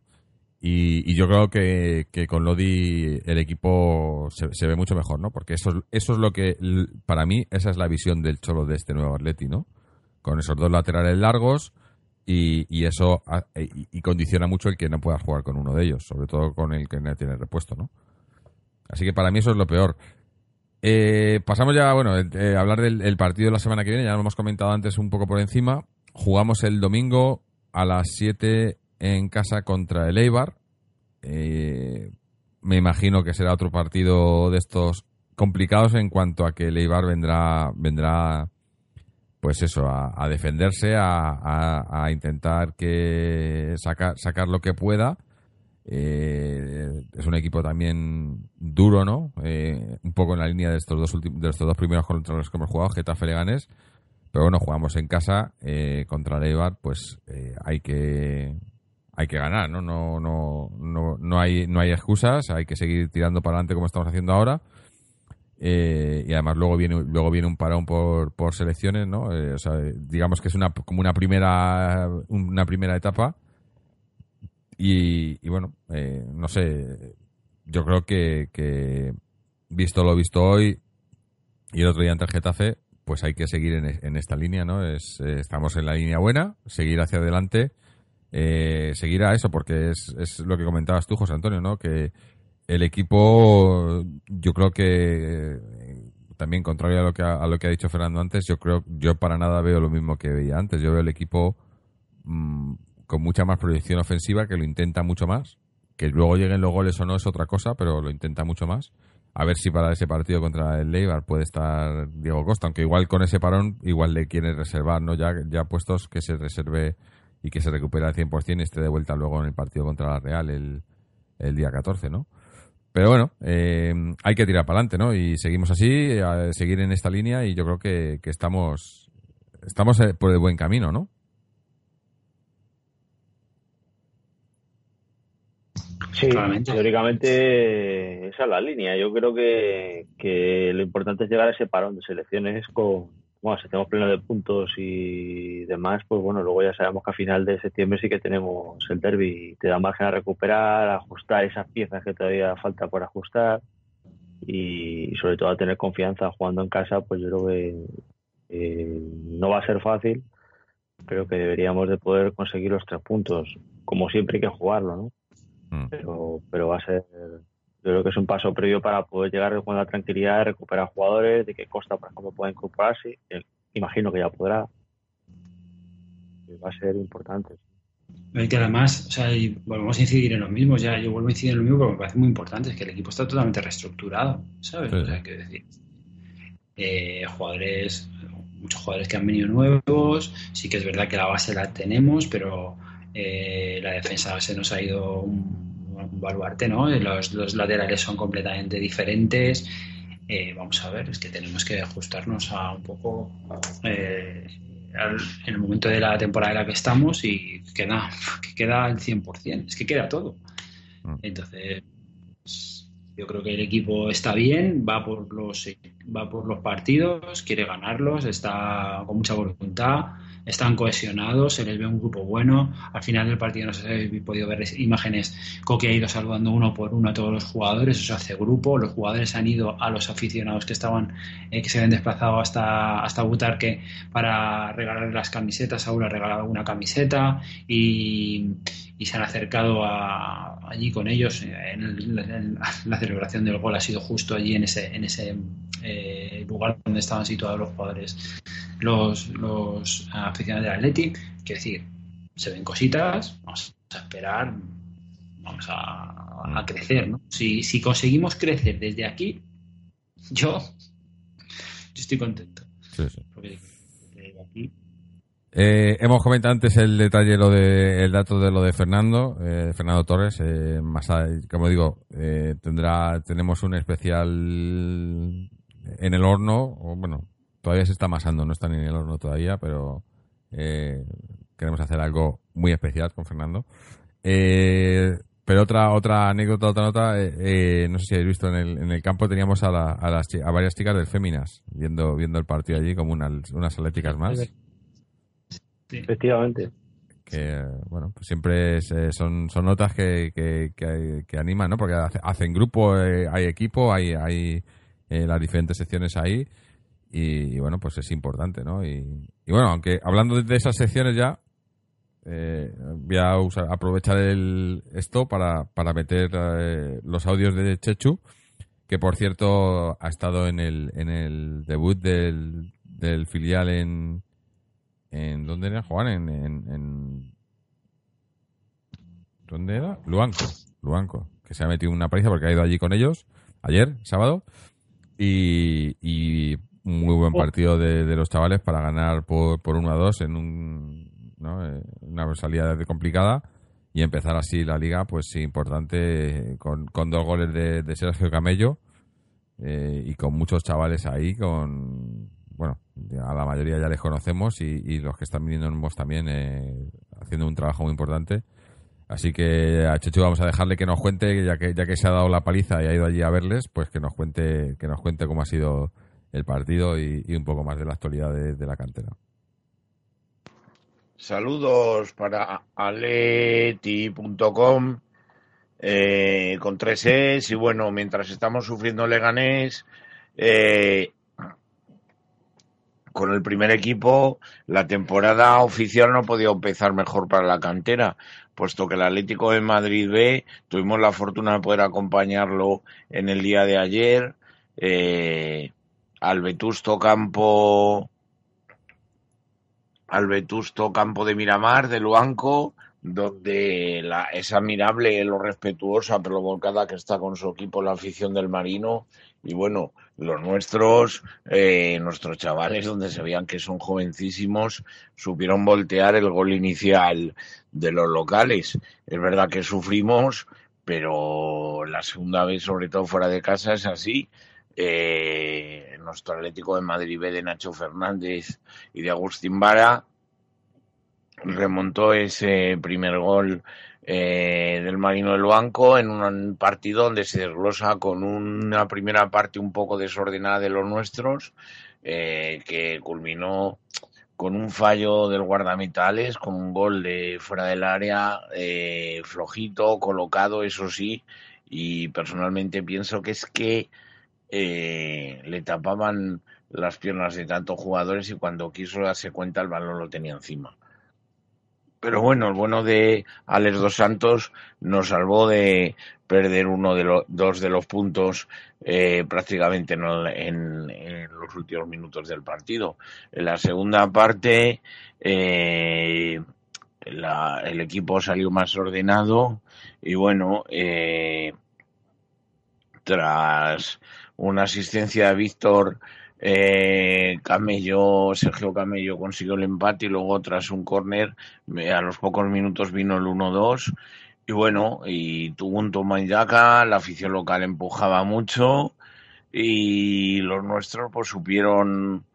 Y, yo creo que, con Lodi el equipo se, ve mucho mejor, ¿no? Porque eso, eso es lo que, para mí, esa es la visión del Cholo de este nuevo Atleti, ¿no? Con esos dos laterales largos y, eso y, condiciona mucho el que no pueda jugar con uno de ellos, sobre todo con el que no tiene repuesto, ¿no? Así que para mí eso es lo peor. Eh, pasamos ya, bueno, eh, a hablar del partido de la semana que viene, ya lo hemos comentado antes un poco por encima. Jugamos el domingo a las 7 en casa contra el Eibar. Eh, me imagino que será otro partido de estos complicados en cuanto a que el Eibar vendrá, vendrá pues eso, a, defenderse, a, intentar que sacar, sacar lo que pueda. Eh, es un equipo también duro, ¿no? Eh, un poco en la línea de estos dos de estos dos primeros contra los que hemos jugado, Getafe Leganés. Pero bueno, jugamos en casa contra el Eibar, pues hay que hay que ganar, ¿no? No, no, no, no, hay, no hay excusas, hay que seguir tirando para adelante como estamos haciendo ahora. Eh, y además luego viene luego viene un parón por, por selecciones, ¿no? Eh, digamos que es una como una primera una primera etapa y, y bueno, eh, no sé, yo creo que, que visto lo visto hoy y el otro día ante el Getafe, pues hay que seguir en, esta línea, ¿no? Es, eh, estamos en la línea buena, seguir hacia adelante, eh, seguir a eso, porque es, es lo que comentabas tú, José Antonio, ¿no? Que el equipo, yo creo que también contrario a lo que ha, a lo que ha dicho Fernando antes, yo creo yo para nada veo lo mismo que veía antes. Yo veo el equipo mm, con mucha más proyección ofensiva que lo intenta mucho más. Que luego lleguen los goles o no es otra cosa, pero lo intenta mucho más. A ver si para ese partido contra el Leibar puede estar Diego Costa, aunque igual con ese parón igual le quiere reservar, ¿no? Ya, ya puestos que se reserve y que se recupere al 100% y esté de vuelta luego en el partido contra la Real el, el día 14, ¿no? Pero bueno, eh, hay que tirar para adelante, ¿no? Y seguimos así, a seguir en esta línea y yo creo que, que estamos, estamos eh, por el buen camino, ¿no? Sí, teóricamente esa es la línea. Yo creo que, que lo importante es llegar a ese parón de selecciones con, bueno, si tenemos pleno de puntos y demás, pues bueno, luego ya sabemos que a final de septiembre sí que tenemos el derby y te da margen a recuperar, a ajustar esas piezas que todavía falta por ajustar y, sobre todo a tener confianza jugando en casa, pues yo creo que eh, no va a ser fácil, pero que deberíamos de poder conseguir los tres puntos. Como siempre hay que jugarlo, ¿no? Mm. Pero, pero va a ser yo creo que es un paso previo para poder llegar con la tranquilidad de recuperar jugadores, de que Costa, por ejemplo, pueda incorporarse. Imagino que ya podrá. Va a ser importante. Y que además, o sea, volvemos a incidir en lo mismo, ya yo vuelvo a incidir en lo mismo porque me parece muy importante, es que el equipo está totalmente reestructurado, ¿sabes? O sea, que decir, eh, jugadores, muchos jugadores que han venido nuevos, sí que es verdad que la base la tenemos, pero eh, la defensa se nos ha ido un baluarte, ¿no? Los, los laterales son completamente diferentes. Eh, vamos a ver, es que tenemos que ajustarnos a un poco eh, en el momento de la temporada en la que estamos y queda, que queda el 100%, es que queda todo. Mm. Entonces, yo creo que el equipo está bien, va por los va por los partidos, quiere ganarlos, está con mucha voluntad están cohesionados, se les ve un grupo bueno. Al final del partido no sé si habéis podido ver imágenes, Coque ha ido saludando uno por uno a todos los jugadores, eso hace grupo, los jugadores han ido a los aficionados que estaban, eh, que se habían desplazado hasta, hasta Butarque para regalarle las camisetas, Saúl ha regalado una camiseta y, se han acercado allí con ellos. En, la celebración del gol ha sido justo allí en ese, en ese eh, lugar donde estaban situados los jugadores los, los aficionados del Athletic. Quiero decir, se ven cositas, vamos a esperar, vamos a, crecer, ¿no? Si, si conseguimos crecer desde aquí, yo, yo estoy contento. Sí, sí. Eh, hemos comentado antes el detalle, lo de, el dato de lo de Fernando, eh, Fernando Torres. Eh, más, como digo, tendrá, tenemos un especial en el horno, o bueno, todavía se está amasando, no está ni en el horno todavía, pero eh, queremos hacer algo muy especial con Fernando. Eh, pero otra otra anécdota, otra nota, eh, no sé si habéis visto en el, en el campo teníamos a, a, las, a varias chicas del Féminas viendo viendo el partido allí como unas, unas atléticas más. Efectivamente. Que, bueno, pues siempre son, son notas que, que, que, animan, ¿no? Porque hacen grupo, hay equipo, hay, hay las diferentes secciones ahí y, bueno, pues es importante, ¿no? Y, bueno, aunque hablando de, esas secciones ya, eh, voy a usar, aprovechar el, esto para, para meter eh, los audios de Chechu, que por cierto ha estado en el, en el debut del, del filial en, en ¿dónde era Juan? En, en, ¿dónde era? Luanco, Luanco, que se ha metido una paliza porque ha ido allí con ellos ayer, sábado, y, y muy buen oh. partido de, los chavales para ganar por, por 1 a 2 en un, eh, una salida complicada y empezar así la liga, pues importante, con, con dos goles de, Sergio Camello eh, y con muchos chavales ahí, con, bueno, a la mayoría ya les conocemos y, los que están viniendo en también eh, haciendo un trabajo muy importante. Así que a Chechu vamos a dejarle que nos cuente, ya que, ya que se ha dado la paliza y ha ido allí a verles, pues que nos cuente, que nos cuente cómo ha sido el partido y, un poco más de la actualidad de, la cantera. Saludos para aleti.com eh, con tres Es y bueno, mientras estamos sufriendo Leganés, eh, con el primer equipo, la temporada oficial no podido empezar mejor para la cantera, puesto que el Atlético de Madrid B tuvimos la fortuna de poder acompañarlo en el día de ayer. Eh, al Vetusto Campo al Vetusto Campo de Miramar, de Luanco, donde la, es admirable lo respetuosa pero volcada que está con su equipo la afición del Marino y bueno, los nuestros, eh, nuestros chavales, donde se veían que son jovencísimos, supieron voltear el gol inicial de los locales. Es verdad que sufrimos, pero la segunda vez, sobre todo fuera de casa, es así. Eh, nuestro Atlético de Madrid B de Nacho Fernández y de Agustín Vara remontó ese primer gol eh, del Marino del Banco en un partido donde se desglosa con una primera parte un poco desordenada de los nuestros, eh, que culminó con un fallo del guardametales, con un gol de fuera del área, eh, flojito, colocado, eso sí, y personalmente pienso que es que le tapaban las piernas de tantos jugadores y cuando quiso darse cuenta el balón lo tenía encima. Pero bueno, el bueno de Alex Dos Santos nos salvó de perder uno de los dos de los puntos eh, prácticamente en, los últimos minutos del partido. En la segunda parte eh, el equipo salió más ordenado y bueno, eh, tras una asistencia de Víctor eh, Camello, Sergio Camello consiguió el empate y luego tras un córner a los pocos minutos vino el 1-2 y bueno, y tuvo un toma y daca, la afición local empujaba mucho y los nuestros pues supieron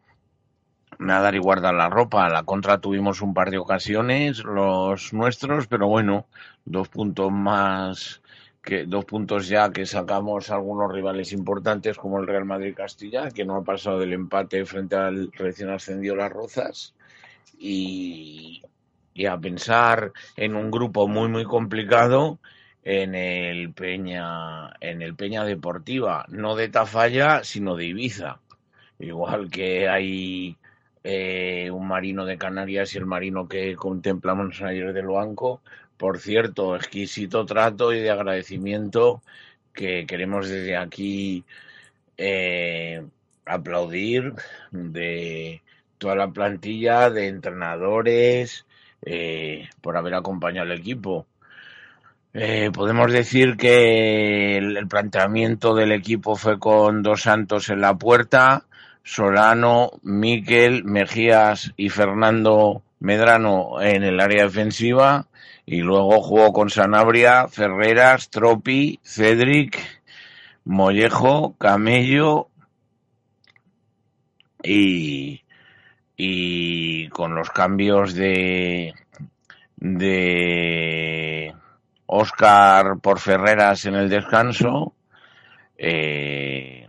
nadar y guardar la ropa. La contra tuvimos un par de ocasiones los nuestros, pero bueno, dos puntos más que dos puntos ya que sacamos algunos rivales importantes como el Real Madrid Castilla, que no ha pasado del empate frente al recién ascendido Las Rozas, y, y a pensar en un grupo muy muy complicado en el Peña en el Peña Deportiva, no de Tafalla, sino de Ibiza. Igual que hay eh, un marino de Canarias y el marino que contemplamos ayer del banco, por cierto, exquisito trato y de agradecimiento que queremos desde aquí eh, aplaudir de toda la plantilla de entrenadores eh, por haber acompañado al equipo. Eh, podemos decir que el, planteamiento del equipo fue con dos santos en la puerta, Solano, Miquel, Mejías y Fernando Medrano en el área defensiva y luego jugó con Sanabria, Ferreras, Tropi, Cedric, Mollejo, Camello y, y con los cambios de, de Oscar por Ferreras en el descanso. Eh,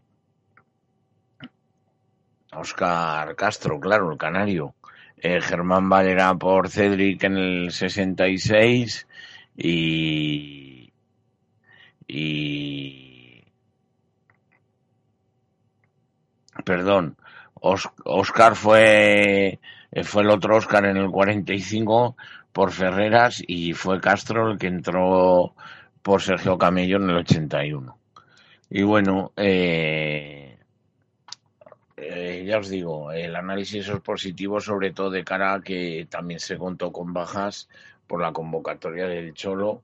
Oscar Castro, claro, el canario. Eh, Germán Valera por Cedric en el 66 y, y perdón, Oscar fue, fue el otro Oscar en el 45 por Ferreras y fue Castro el que entró por Sergio Camello en el 81. Y bueno, eh, eh, ya os digo, el análisis es positivo, sobre todo de cara a que también se contó con bajas por la convocatoria del Cholo,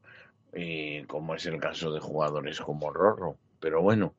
eh, como es el caso de jugadores como Rorro. Pero bueno,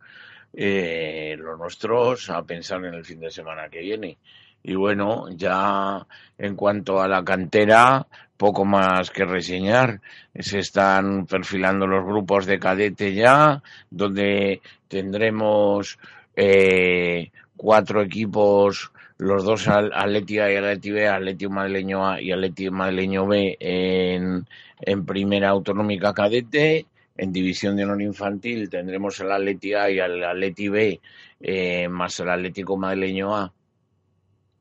eh, los nuestros a pensar en el fin de semana que viene. Y bueno, ya en cuanto a la cantera, poco más que reseñar. Se están perfilando los grupos de cadete ya, donde tendremos eh, cuatro equipos, los dos Atleti A y Atleti B, Madrileño A y Atleti Madrileño B en, en primera autonómica cadete. En división de honor infantil tendremos el Atleti A y el Atleti B, eh, más el Atlético Madrileño A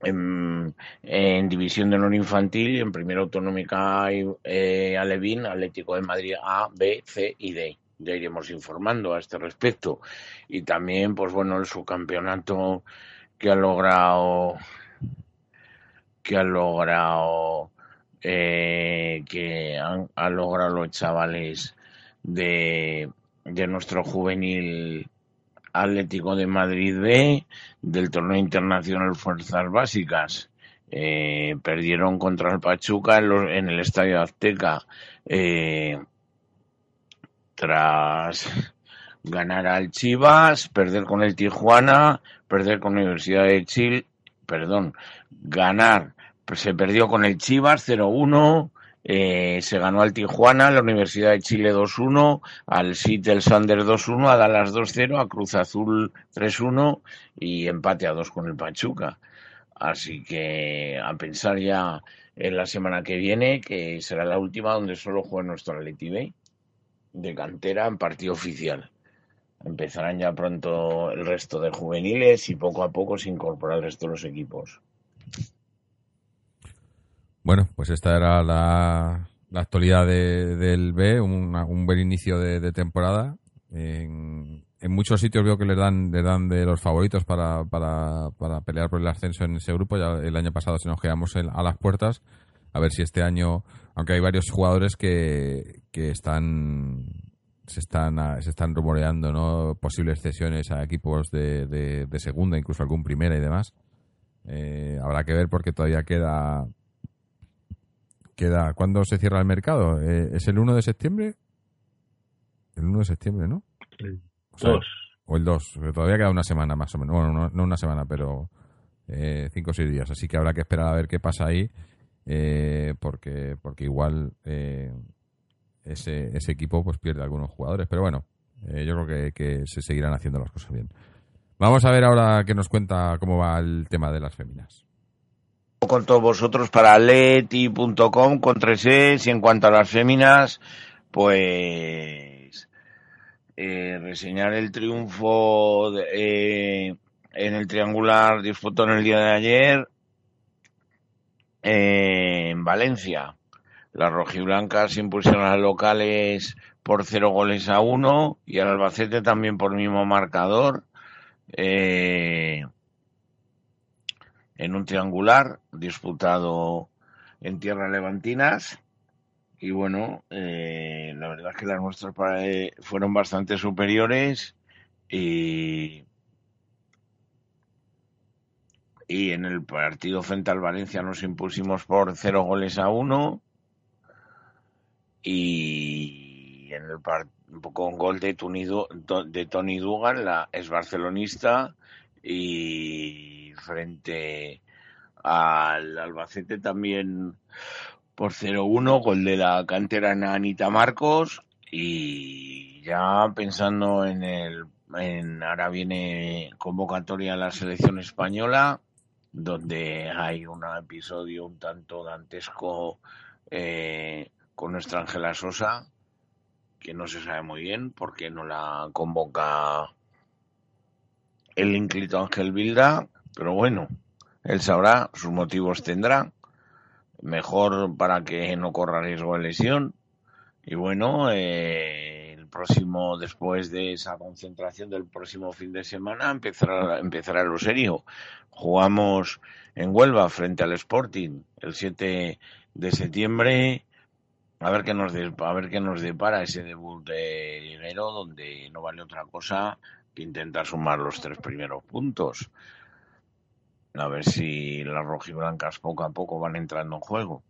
en, división de honor infantil y en primera autonómica eh, Alevín, Atlético de Madrid A, B, C y D ya iremos informando a este respecto. Y también, pues bueno, el subcampeonato que ha logrado que han logrado eh, que han, han, logrado los chavales de, de nuestro juvenil Atlético de Madrid B del torneo internacional Fuerzas Básicas. Eh, perdieron contra el Pachuca en, los, en el Estadio Azteca eh, tras ganar al Chivas, perder con el Tijuana, perder con la Universidad de Chile, perdón, ganar, se perdió con el Chivas 0-1, eh, se ganó al Tijuana, la Universidad de Chile 2-1, al Seattle Sander 2-1, a Dallas 2-0, a Cruz Azul 3-1 y empate a 2 con el Pachuca. Así que a pensar ya en la semana que viene, que será la última donde solo juegue nuestro Atleti B de cantera en partido oficial. Empezarán ya pronto el resto de juveniles y poco a poco se incorpora el resto de los equipos. Bueno, pues esta era la, la actualidad de, del B, un, un buen inicio de, temporada. En, muchos sitios veo que le dan, le dan de los favoritos para, para, para, pelear por el ascenso en ese grupo. Ya el año pasado se nos quedamos a las puertas. A ver si este año, aunque hay varios jugadores que, que están se están se están rumoreando no posibles cesiones a equipos de, de, de segunda incluso algún primera y demás eh, habrá que ver porque todavía queda queda ¿cuándo se cierra el mercado? Eh, ¿es el 1 de septiembre? el 1 de septiembre ¿no? El o, sea, 2 o el 2 todavía queda una semana más o menos bueno no, no una semana pero eh, cinco o seis días así que habrá que esperar a ver qué pasa ahí eh, porque porque igual eh, ese, ese equipo pues pierde algunos jugadores. Pero bueno, eh, yo creo que, que, se seguirán haciendo las cosas bien. Vamos a ver ahora que nos cuenta cómo va el tema de las féminas. Con todos vosotros para leti.com con 3 y en cuanto a las féminas, pues eh, reseñar el triunfo eh, en el triangular disputado en el día de ayer en Valencia las rojiblancas impusieron a las locales por cero goles a uno y al Albacete también por mismo marcador. Eh, en un triangular disputado en tierras levantinas. Y bueno, eh, la verdad es que las nuestras fueron bastante superiores y, y en el partido frente al Valencia nos impusimos por cero goles a uno. Y en el con gol de, de Tony Dugan, la es barcelonista, y frente al Albacete también por 0-1, gol de la cantera Anita Marcos, y ya pensando en el en ahora viene convocatoria a la selección española donde hay un episodio un tanto dantesco eh, con nuestra Ángela Sosa, que no se sabe muy bien por qué no la convoca el ínclito Ángel Bilda, pero bueno, él sabrá, sus motivos tendrá, mejor para que no corra riesgo de lesión. Y bueno, eh, próximo, después de esa concentración del próximo fin de semana, empezará, empezará lo serio. Jugamos en Huelva frente al Sporting el 7 de septiembre. A ver qué nos de, a ver qué nos depara ese debut de Liguero donde no vale otra cosa que intentar sumar los tres primeros puntos. A ver si las rojiblancas poco a poco van entrando en juego.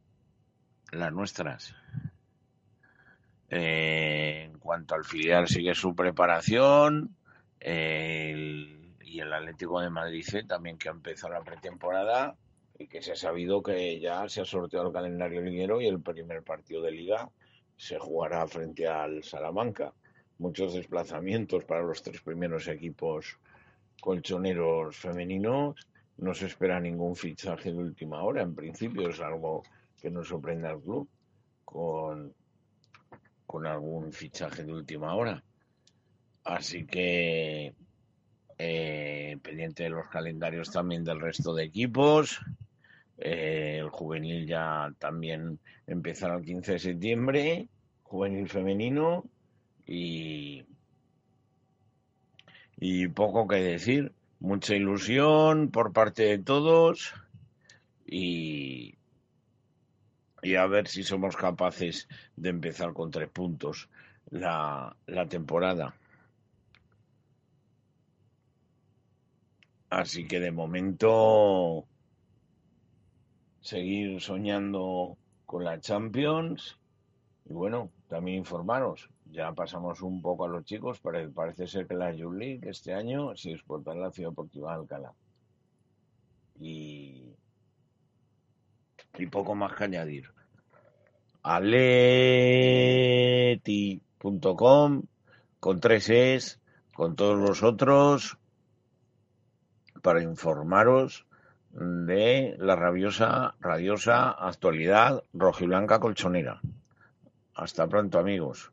Las nuestras eh, en cuanto al filial sigue su preparación y el Atlético de Madrid C también que ha empezado la pretemporada y que se ha sabido que ya se ha sorteado el calendario liguero y el primer partido de liga se jugará frente al Salamanca. Muchos desplazamientos para los tres primeros equipos colchoneros femeninos. No se espera ningún fichaje de última hora. En principio es algo que nos sorprende al club con, con algún fichaje de última hora. Así que eh, pendiente de los calendarios también del resto de equipos. Eh, el juvenil ya también empezará el 15 de septiembre, juvenil femenino y, y poco que decir, mucha ilusión por parte de todos y, y a ver si somos capaces de empezar con tres puntos la, la temporada. Así que de momento seguir soñando con la Champions y bueno, también informaros. Ya pasamos un poco a los chicos, pero parece ser que la Youth League este año se disputa en la Ciudad Deportiva de Alcalá. Y, y poco más que añadir. Aleti.com con tres es, con todos los otros, para informaros de la rabiosa, radiosa actualidad rojiblanca colchonera. Hasta pronto, amigos.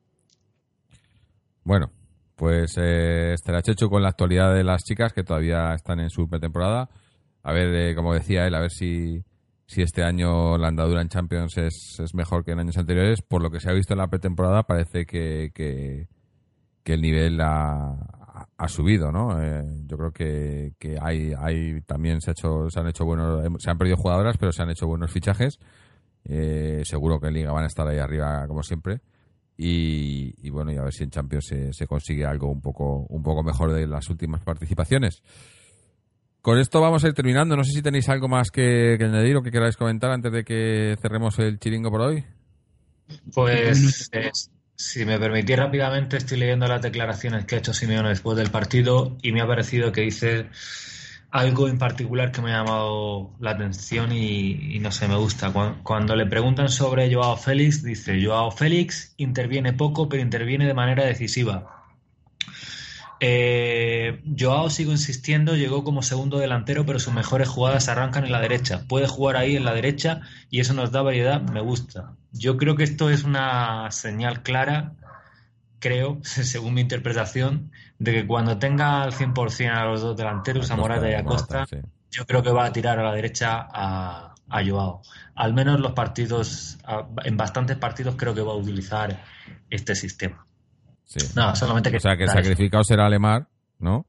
Bueno, pues eh, estará Checho con la actualidad de las chicas que todavía están en su pretemporada. A ver, eh, como decía él, a ver si, si este año la andadura en Champions es, es, mejor que en años anteriores. Por lo que se ha visto en la pretemporada, parece que, que, el nivel ha, ha subido, ¿no? Eh, yo creo que, que hay, hay también se, ha hecho, se han hecho buenos, se han perdido jugadoras, pero se han hecho buenos fichajes. Eh, seguro que en Liga van a estar ahí arriba como siempre. Y, y bueno, y a ver si en Champions se, se, consigue algo un poco, un poco mejor de las últimas participaciones. Con esto vamos a ir terminando. No sé si tenéis algo más que, que añadir o que queráis comentar antes de que cerremos el chiringo por hoy. Pues eh, si me permitís rápidamente, estoy leyendo las declaraciones que ha hecho Simeone después del partido y me ha parecido que dice algo en particular que me ha llamado la atención y, y no sé, me gusta. Cuando, cuando, le preguntan sobre Joao Félix, dice, Joao Félix interviene poco, pero interviene de manera decisiva. Eh, Joao, sigo insistiendo, llegó como segundo delantero, pero sus mejores jugadas arrancan en la derecha. Puede jugar ahí en la derecha y eso nos da variedad, me gusta. Yo creo que esto es una señal clara, creo, según mi interpretación, de que cuando tenga al 100% a los dos delanteros, a Morata y a Costa, sí. yo creo que va a tirar a la derecha a, a Joao. Al menos los partidos, en bastantes partidos creo que va a utilizar este sistema. Sí. No, solamente que. O sea, que el sacrificado será Alemar, ¿no?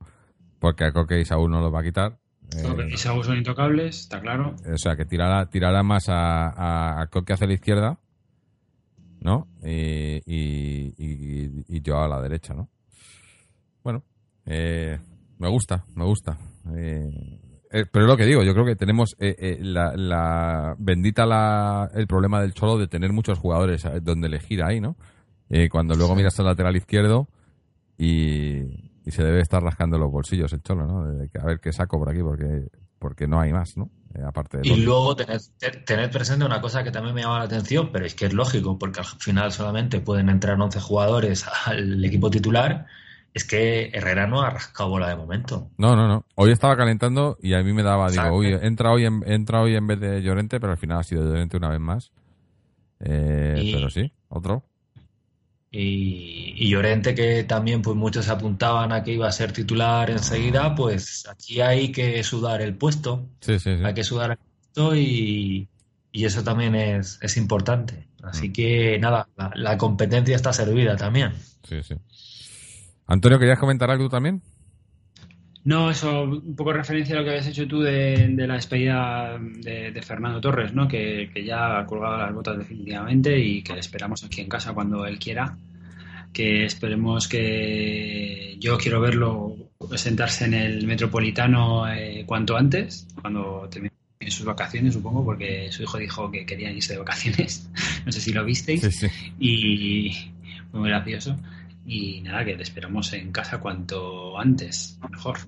Porque a Coque y Saúl no lo va a quitar. Coque y Saúl son intocables, está claro. O sea, que tirará, tirará más a, a, a Coque hacia la izquierda, ¿no? Y, y, y, y, yo a la derecha, ¿no? Bueno, eh, me gusta, me gusta. Eh, eh, pero es lo que digo, yo creo que tenemos eh, la, la, bendita la, el problema del Cholo de tener muchos jugadores donde elegir ahí, ¿no? Eh, cuando luego miras al lateral izquierdo y, y, se debe estar rascando los bolsillos el cholo, ¿no? De, a ver qué saco por aquí porque, porque no hay más, ¿no? Eh, aparte de y luego tener, tener, presente una cosa que también me llama la atención, pero es que es lógico, porque al final solamente pueden entrar 11 jugadores al equipo titular. Es que Herrera no ha rascado bola de momento. No, no, no. Hoy estaba calentando y a mí me daba, digo, uy, entra hoy, en, entra hoy en vez de Llorente, pero al final ha sido Llorente una vez más. Eh, y... Pero sí, otro. Y, y, Llorente, que también pues muchos apuntaban a que iba a ser titular enseguida, pues aquí hay que sudar el puesto. Sí, sí, sí. Hay que sudar el puesto y, y eso también es, es importante. Así mm. que nada, la, la, competencia está servida también. Sí, sí. Antonio, ¿querías comentar algo también? No, eso, un poco referencia a lo que habías hecho tú de, de la despedida de, de, Fernando Torres, ¿no? Que, que, ya ha colgado las botas definitivamente y que le esperamos aquí en casa cuando él quiera. Que esperemos que yo quiero verlo sentarse en el Metropolitano eh, cuanto antes, cuando termine sus vacaciones, supongo, porque su hijo dijo que quería irse de vacaciones. no sé si lo visteis. Sí, sí. Y muy gracioso. Y nada, que le esperamos en casa cuanto antes, mejor.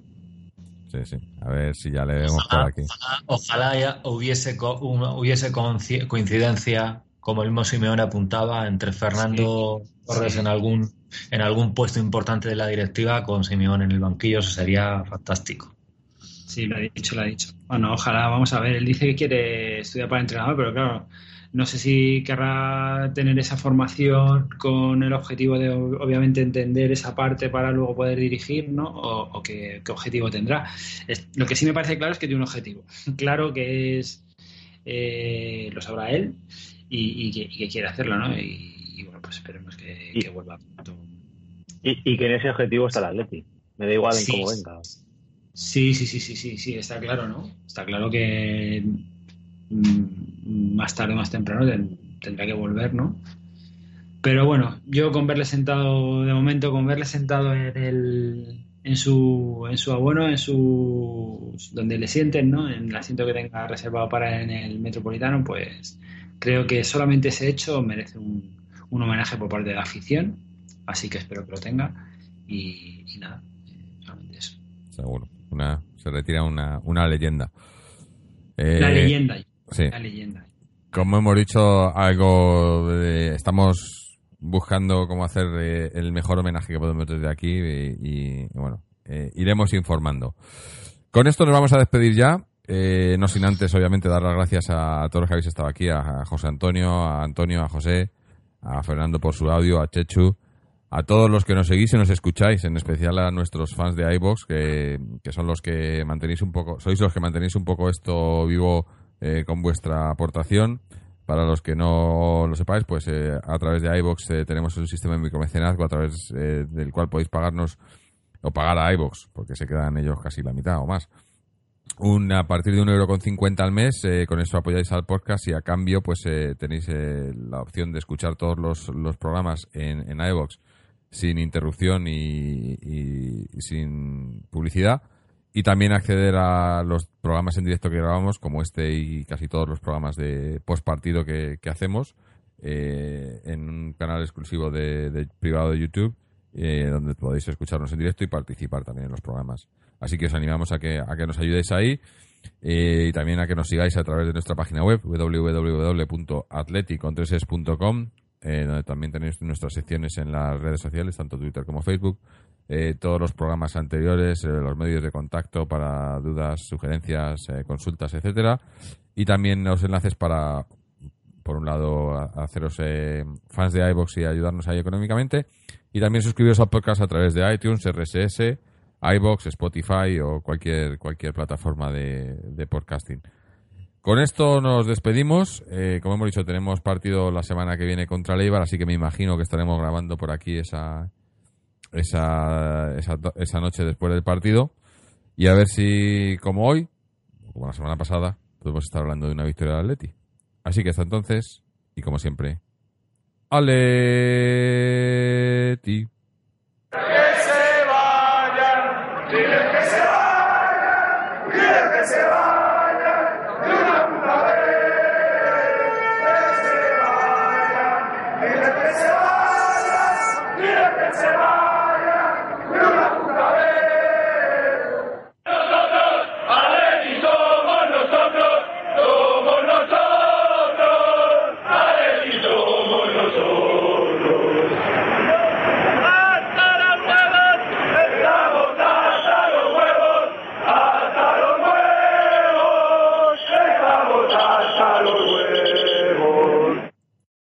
Sí, sí. A ver si ya le vemos ojalá, por aquí. Ojalá, ojalá hubiese, hubiese coincidencia, como el mismo Simeone apuntaba, entre Fernando sí. Torres en algún, en algún puesto importante de la directiva con Simeone en el banquillo. Eso sería fantástico. Sí, lo ha dicho, lo ha dicho. Bueno, ojalá, vamos a ver. Él dice que quiere estudiar para entrenador, pero claro, no sé si querrá tener esa formación con el objetivo de, obviamente, entender esa parte para luego poder dirigir, ¿no? O, o qué, qué, objetivo tendrá. Es, lo que sí me parece claro es que tiene un objetivo. Claro que es, eh, lo sabrá él y, y, que, y, que, quiere hacerlo, ¿no? Y, y bueno, pues esperemos que, que vuelva pronto. Y, que en ese objetivo está el Atleti. Me da igual en sí, cómo venga. Sí, sí, sí, sí, sí, sí, está claro, ¿no? Está claro que mm, más tarde o más temprano tendrá que volver, ¿no? Pero bueno, yo con verle sentado, de momento, con verle sentado en el, en su, en su abono, en su donde le sienten, ¿no? En el asiento que tenga reservado para en el Metropolitano, pues creo que solamente ese hecho merece un, un homenaje por parte de la afición, así que espero que lo tenga y, nada, solamente eso. Seguro, una, se retira una, una leyenda. la eh, leyenda. Sí. La leyenda. Como hemos dicho, algo estamos buscando cómo hacer eh, el mejor homenaje que podemos desde aquí y, bueno, eh, iremos informando. Con esto nos vamos a despedir ya. Eh, no sin antes, obviamente, dar las gracias a, todos los que habéis estado aquí, a, José Antonio, a Antonio, a José, a Fernando por su audio, a Chechu, a todos los que nos seguís y nos escucháis, en especial a nuestros fans de iVox, que, que son los que mantenéis un poco, sois los que mantenéis un poco esto vivo con vuestra aportación. Para los que no lo sepáis, pues eh, a través de iBox eh, tenemos un sistema de micromecenazgo a través eh, del cual podéis pagarnos o pagar a iBox, porque se quedan ellos casi la mitad o más. Un, a partir de un euro con cincuenta al mes, con eso apoyáis al podcast y a cambio pues tenéis la opción de escuchar todos los, los programas en, en iBox sin interrupción y, y sin publicidad y también acceder a los programas en directo que grabamos, como este y casi todos los programas de post partido que, hacemos, eh, en un canal exclusivo de, privado de YouTube, eh, donde podéis escucharnos en directo y participar también en los programas. Así que os animamos a que, a que nos ayudéis ahí eh, y también a que nos sigáis a través de nuestra página web www.atleticontreses.com, donde también tenéis nuestras secciones en las redes sociales, tanto Twitter como Facebook eh, todos los programas anteriores, eh, los medios de contacto para dudas, sugerencias, eh, consultas, etcétera, y también los enlaces para, por un lado, haceros fans de iBox y ayudarnos ahí económicamente, y también suscribiros al podcast a través de iTunes, RSS, iBox, Spotify o cualquier cualquier plataforma de podcasting. Con esto nos despedimos. como hemos dicho, tenemos partido la semana que viene contra Leibar, así que me imagino que estaremos grabando por aquí esa, esa, esa, esa noche después del partido y a ver si, como hoy, como la semana pasada, podemos estar hablando de una victoria del Atleti. Así que hasta entonces, y como siempre, Aleti. Que se vayan.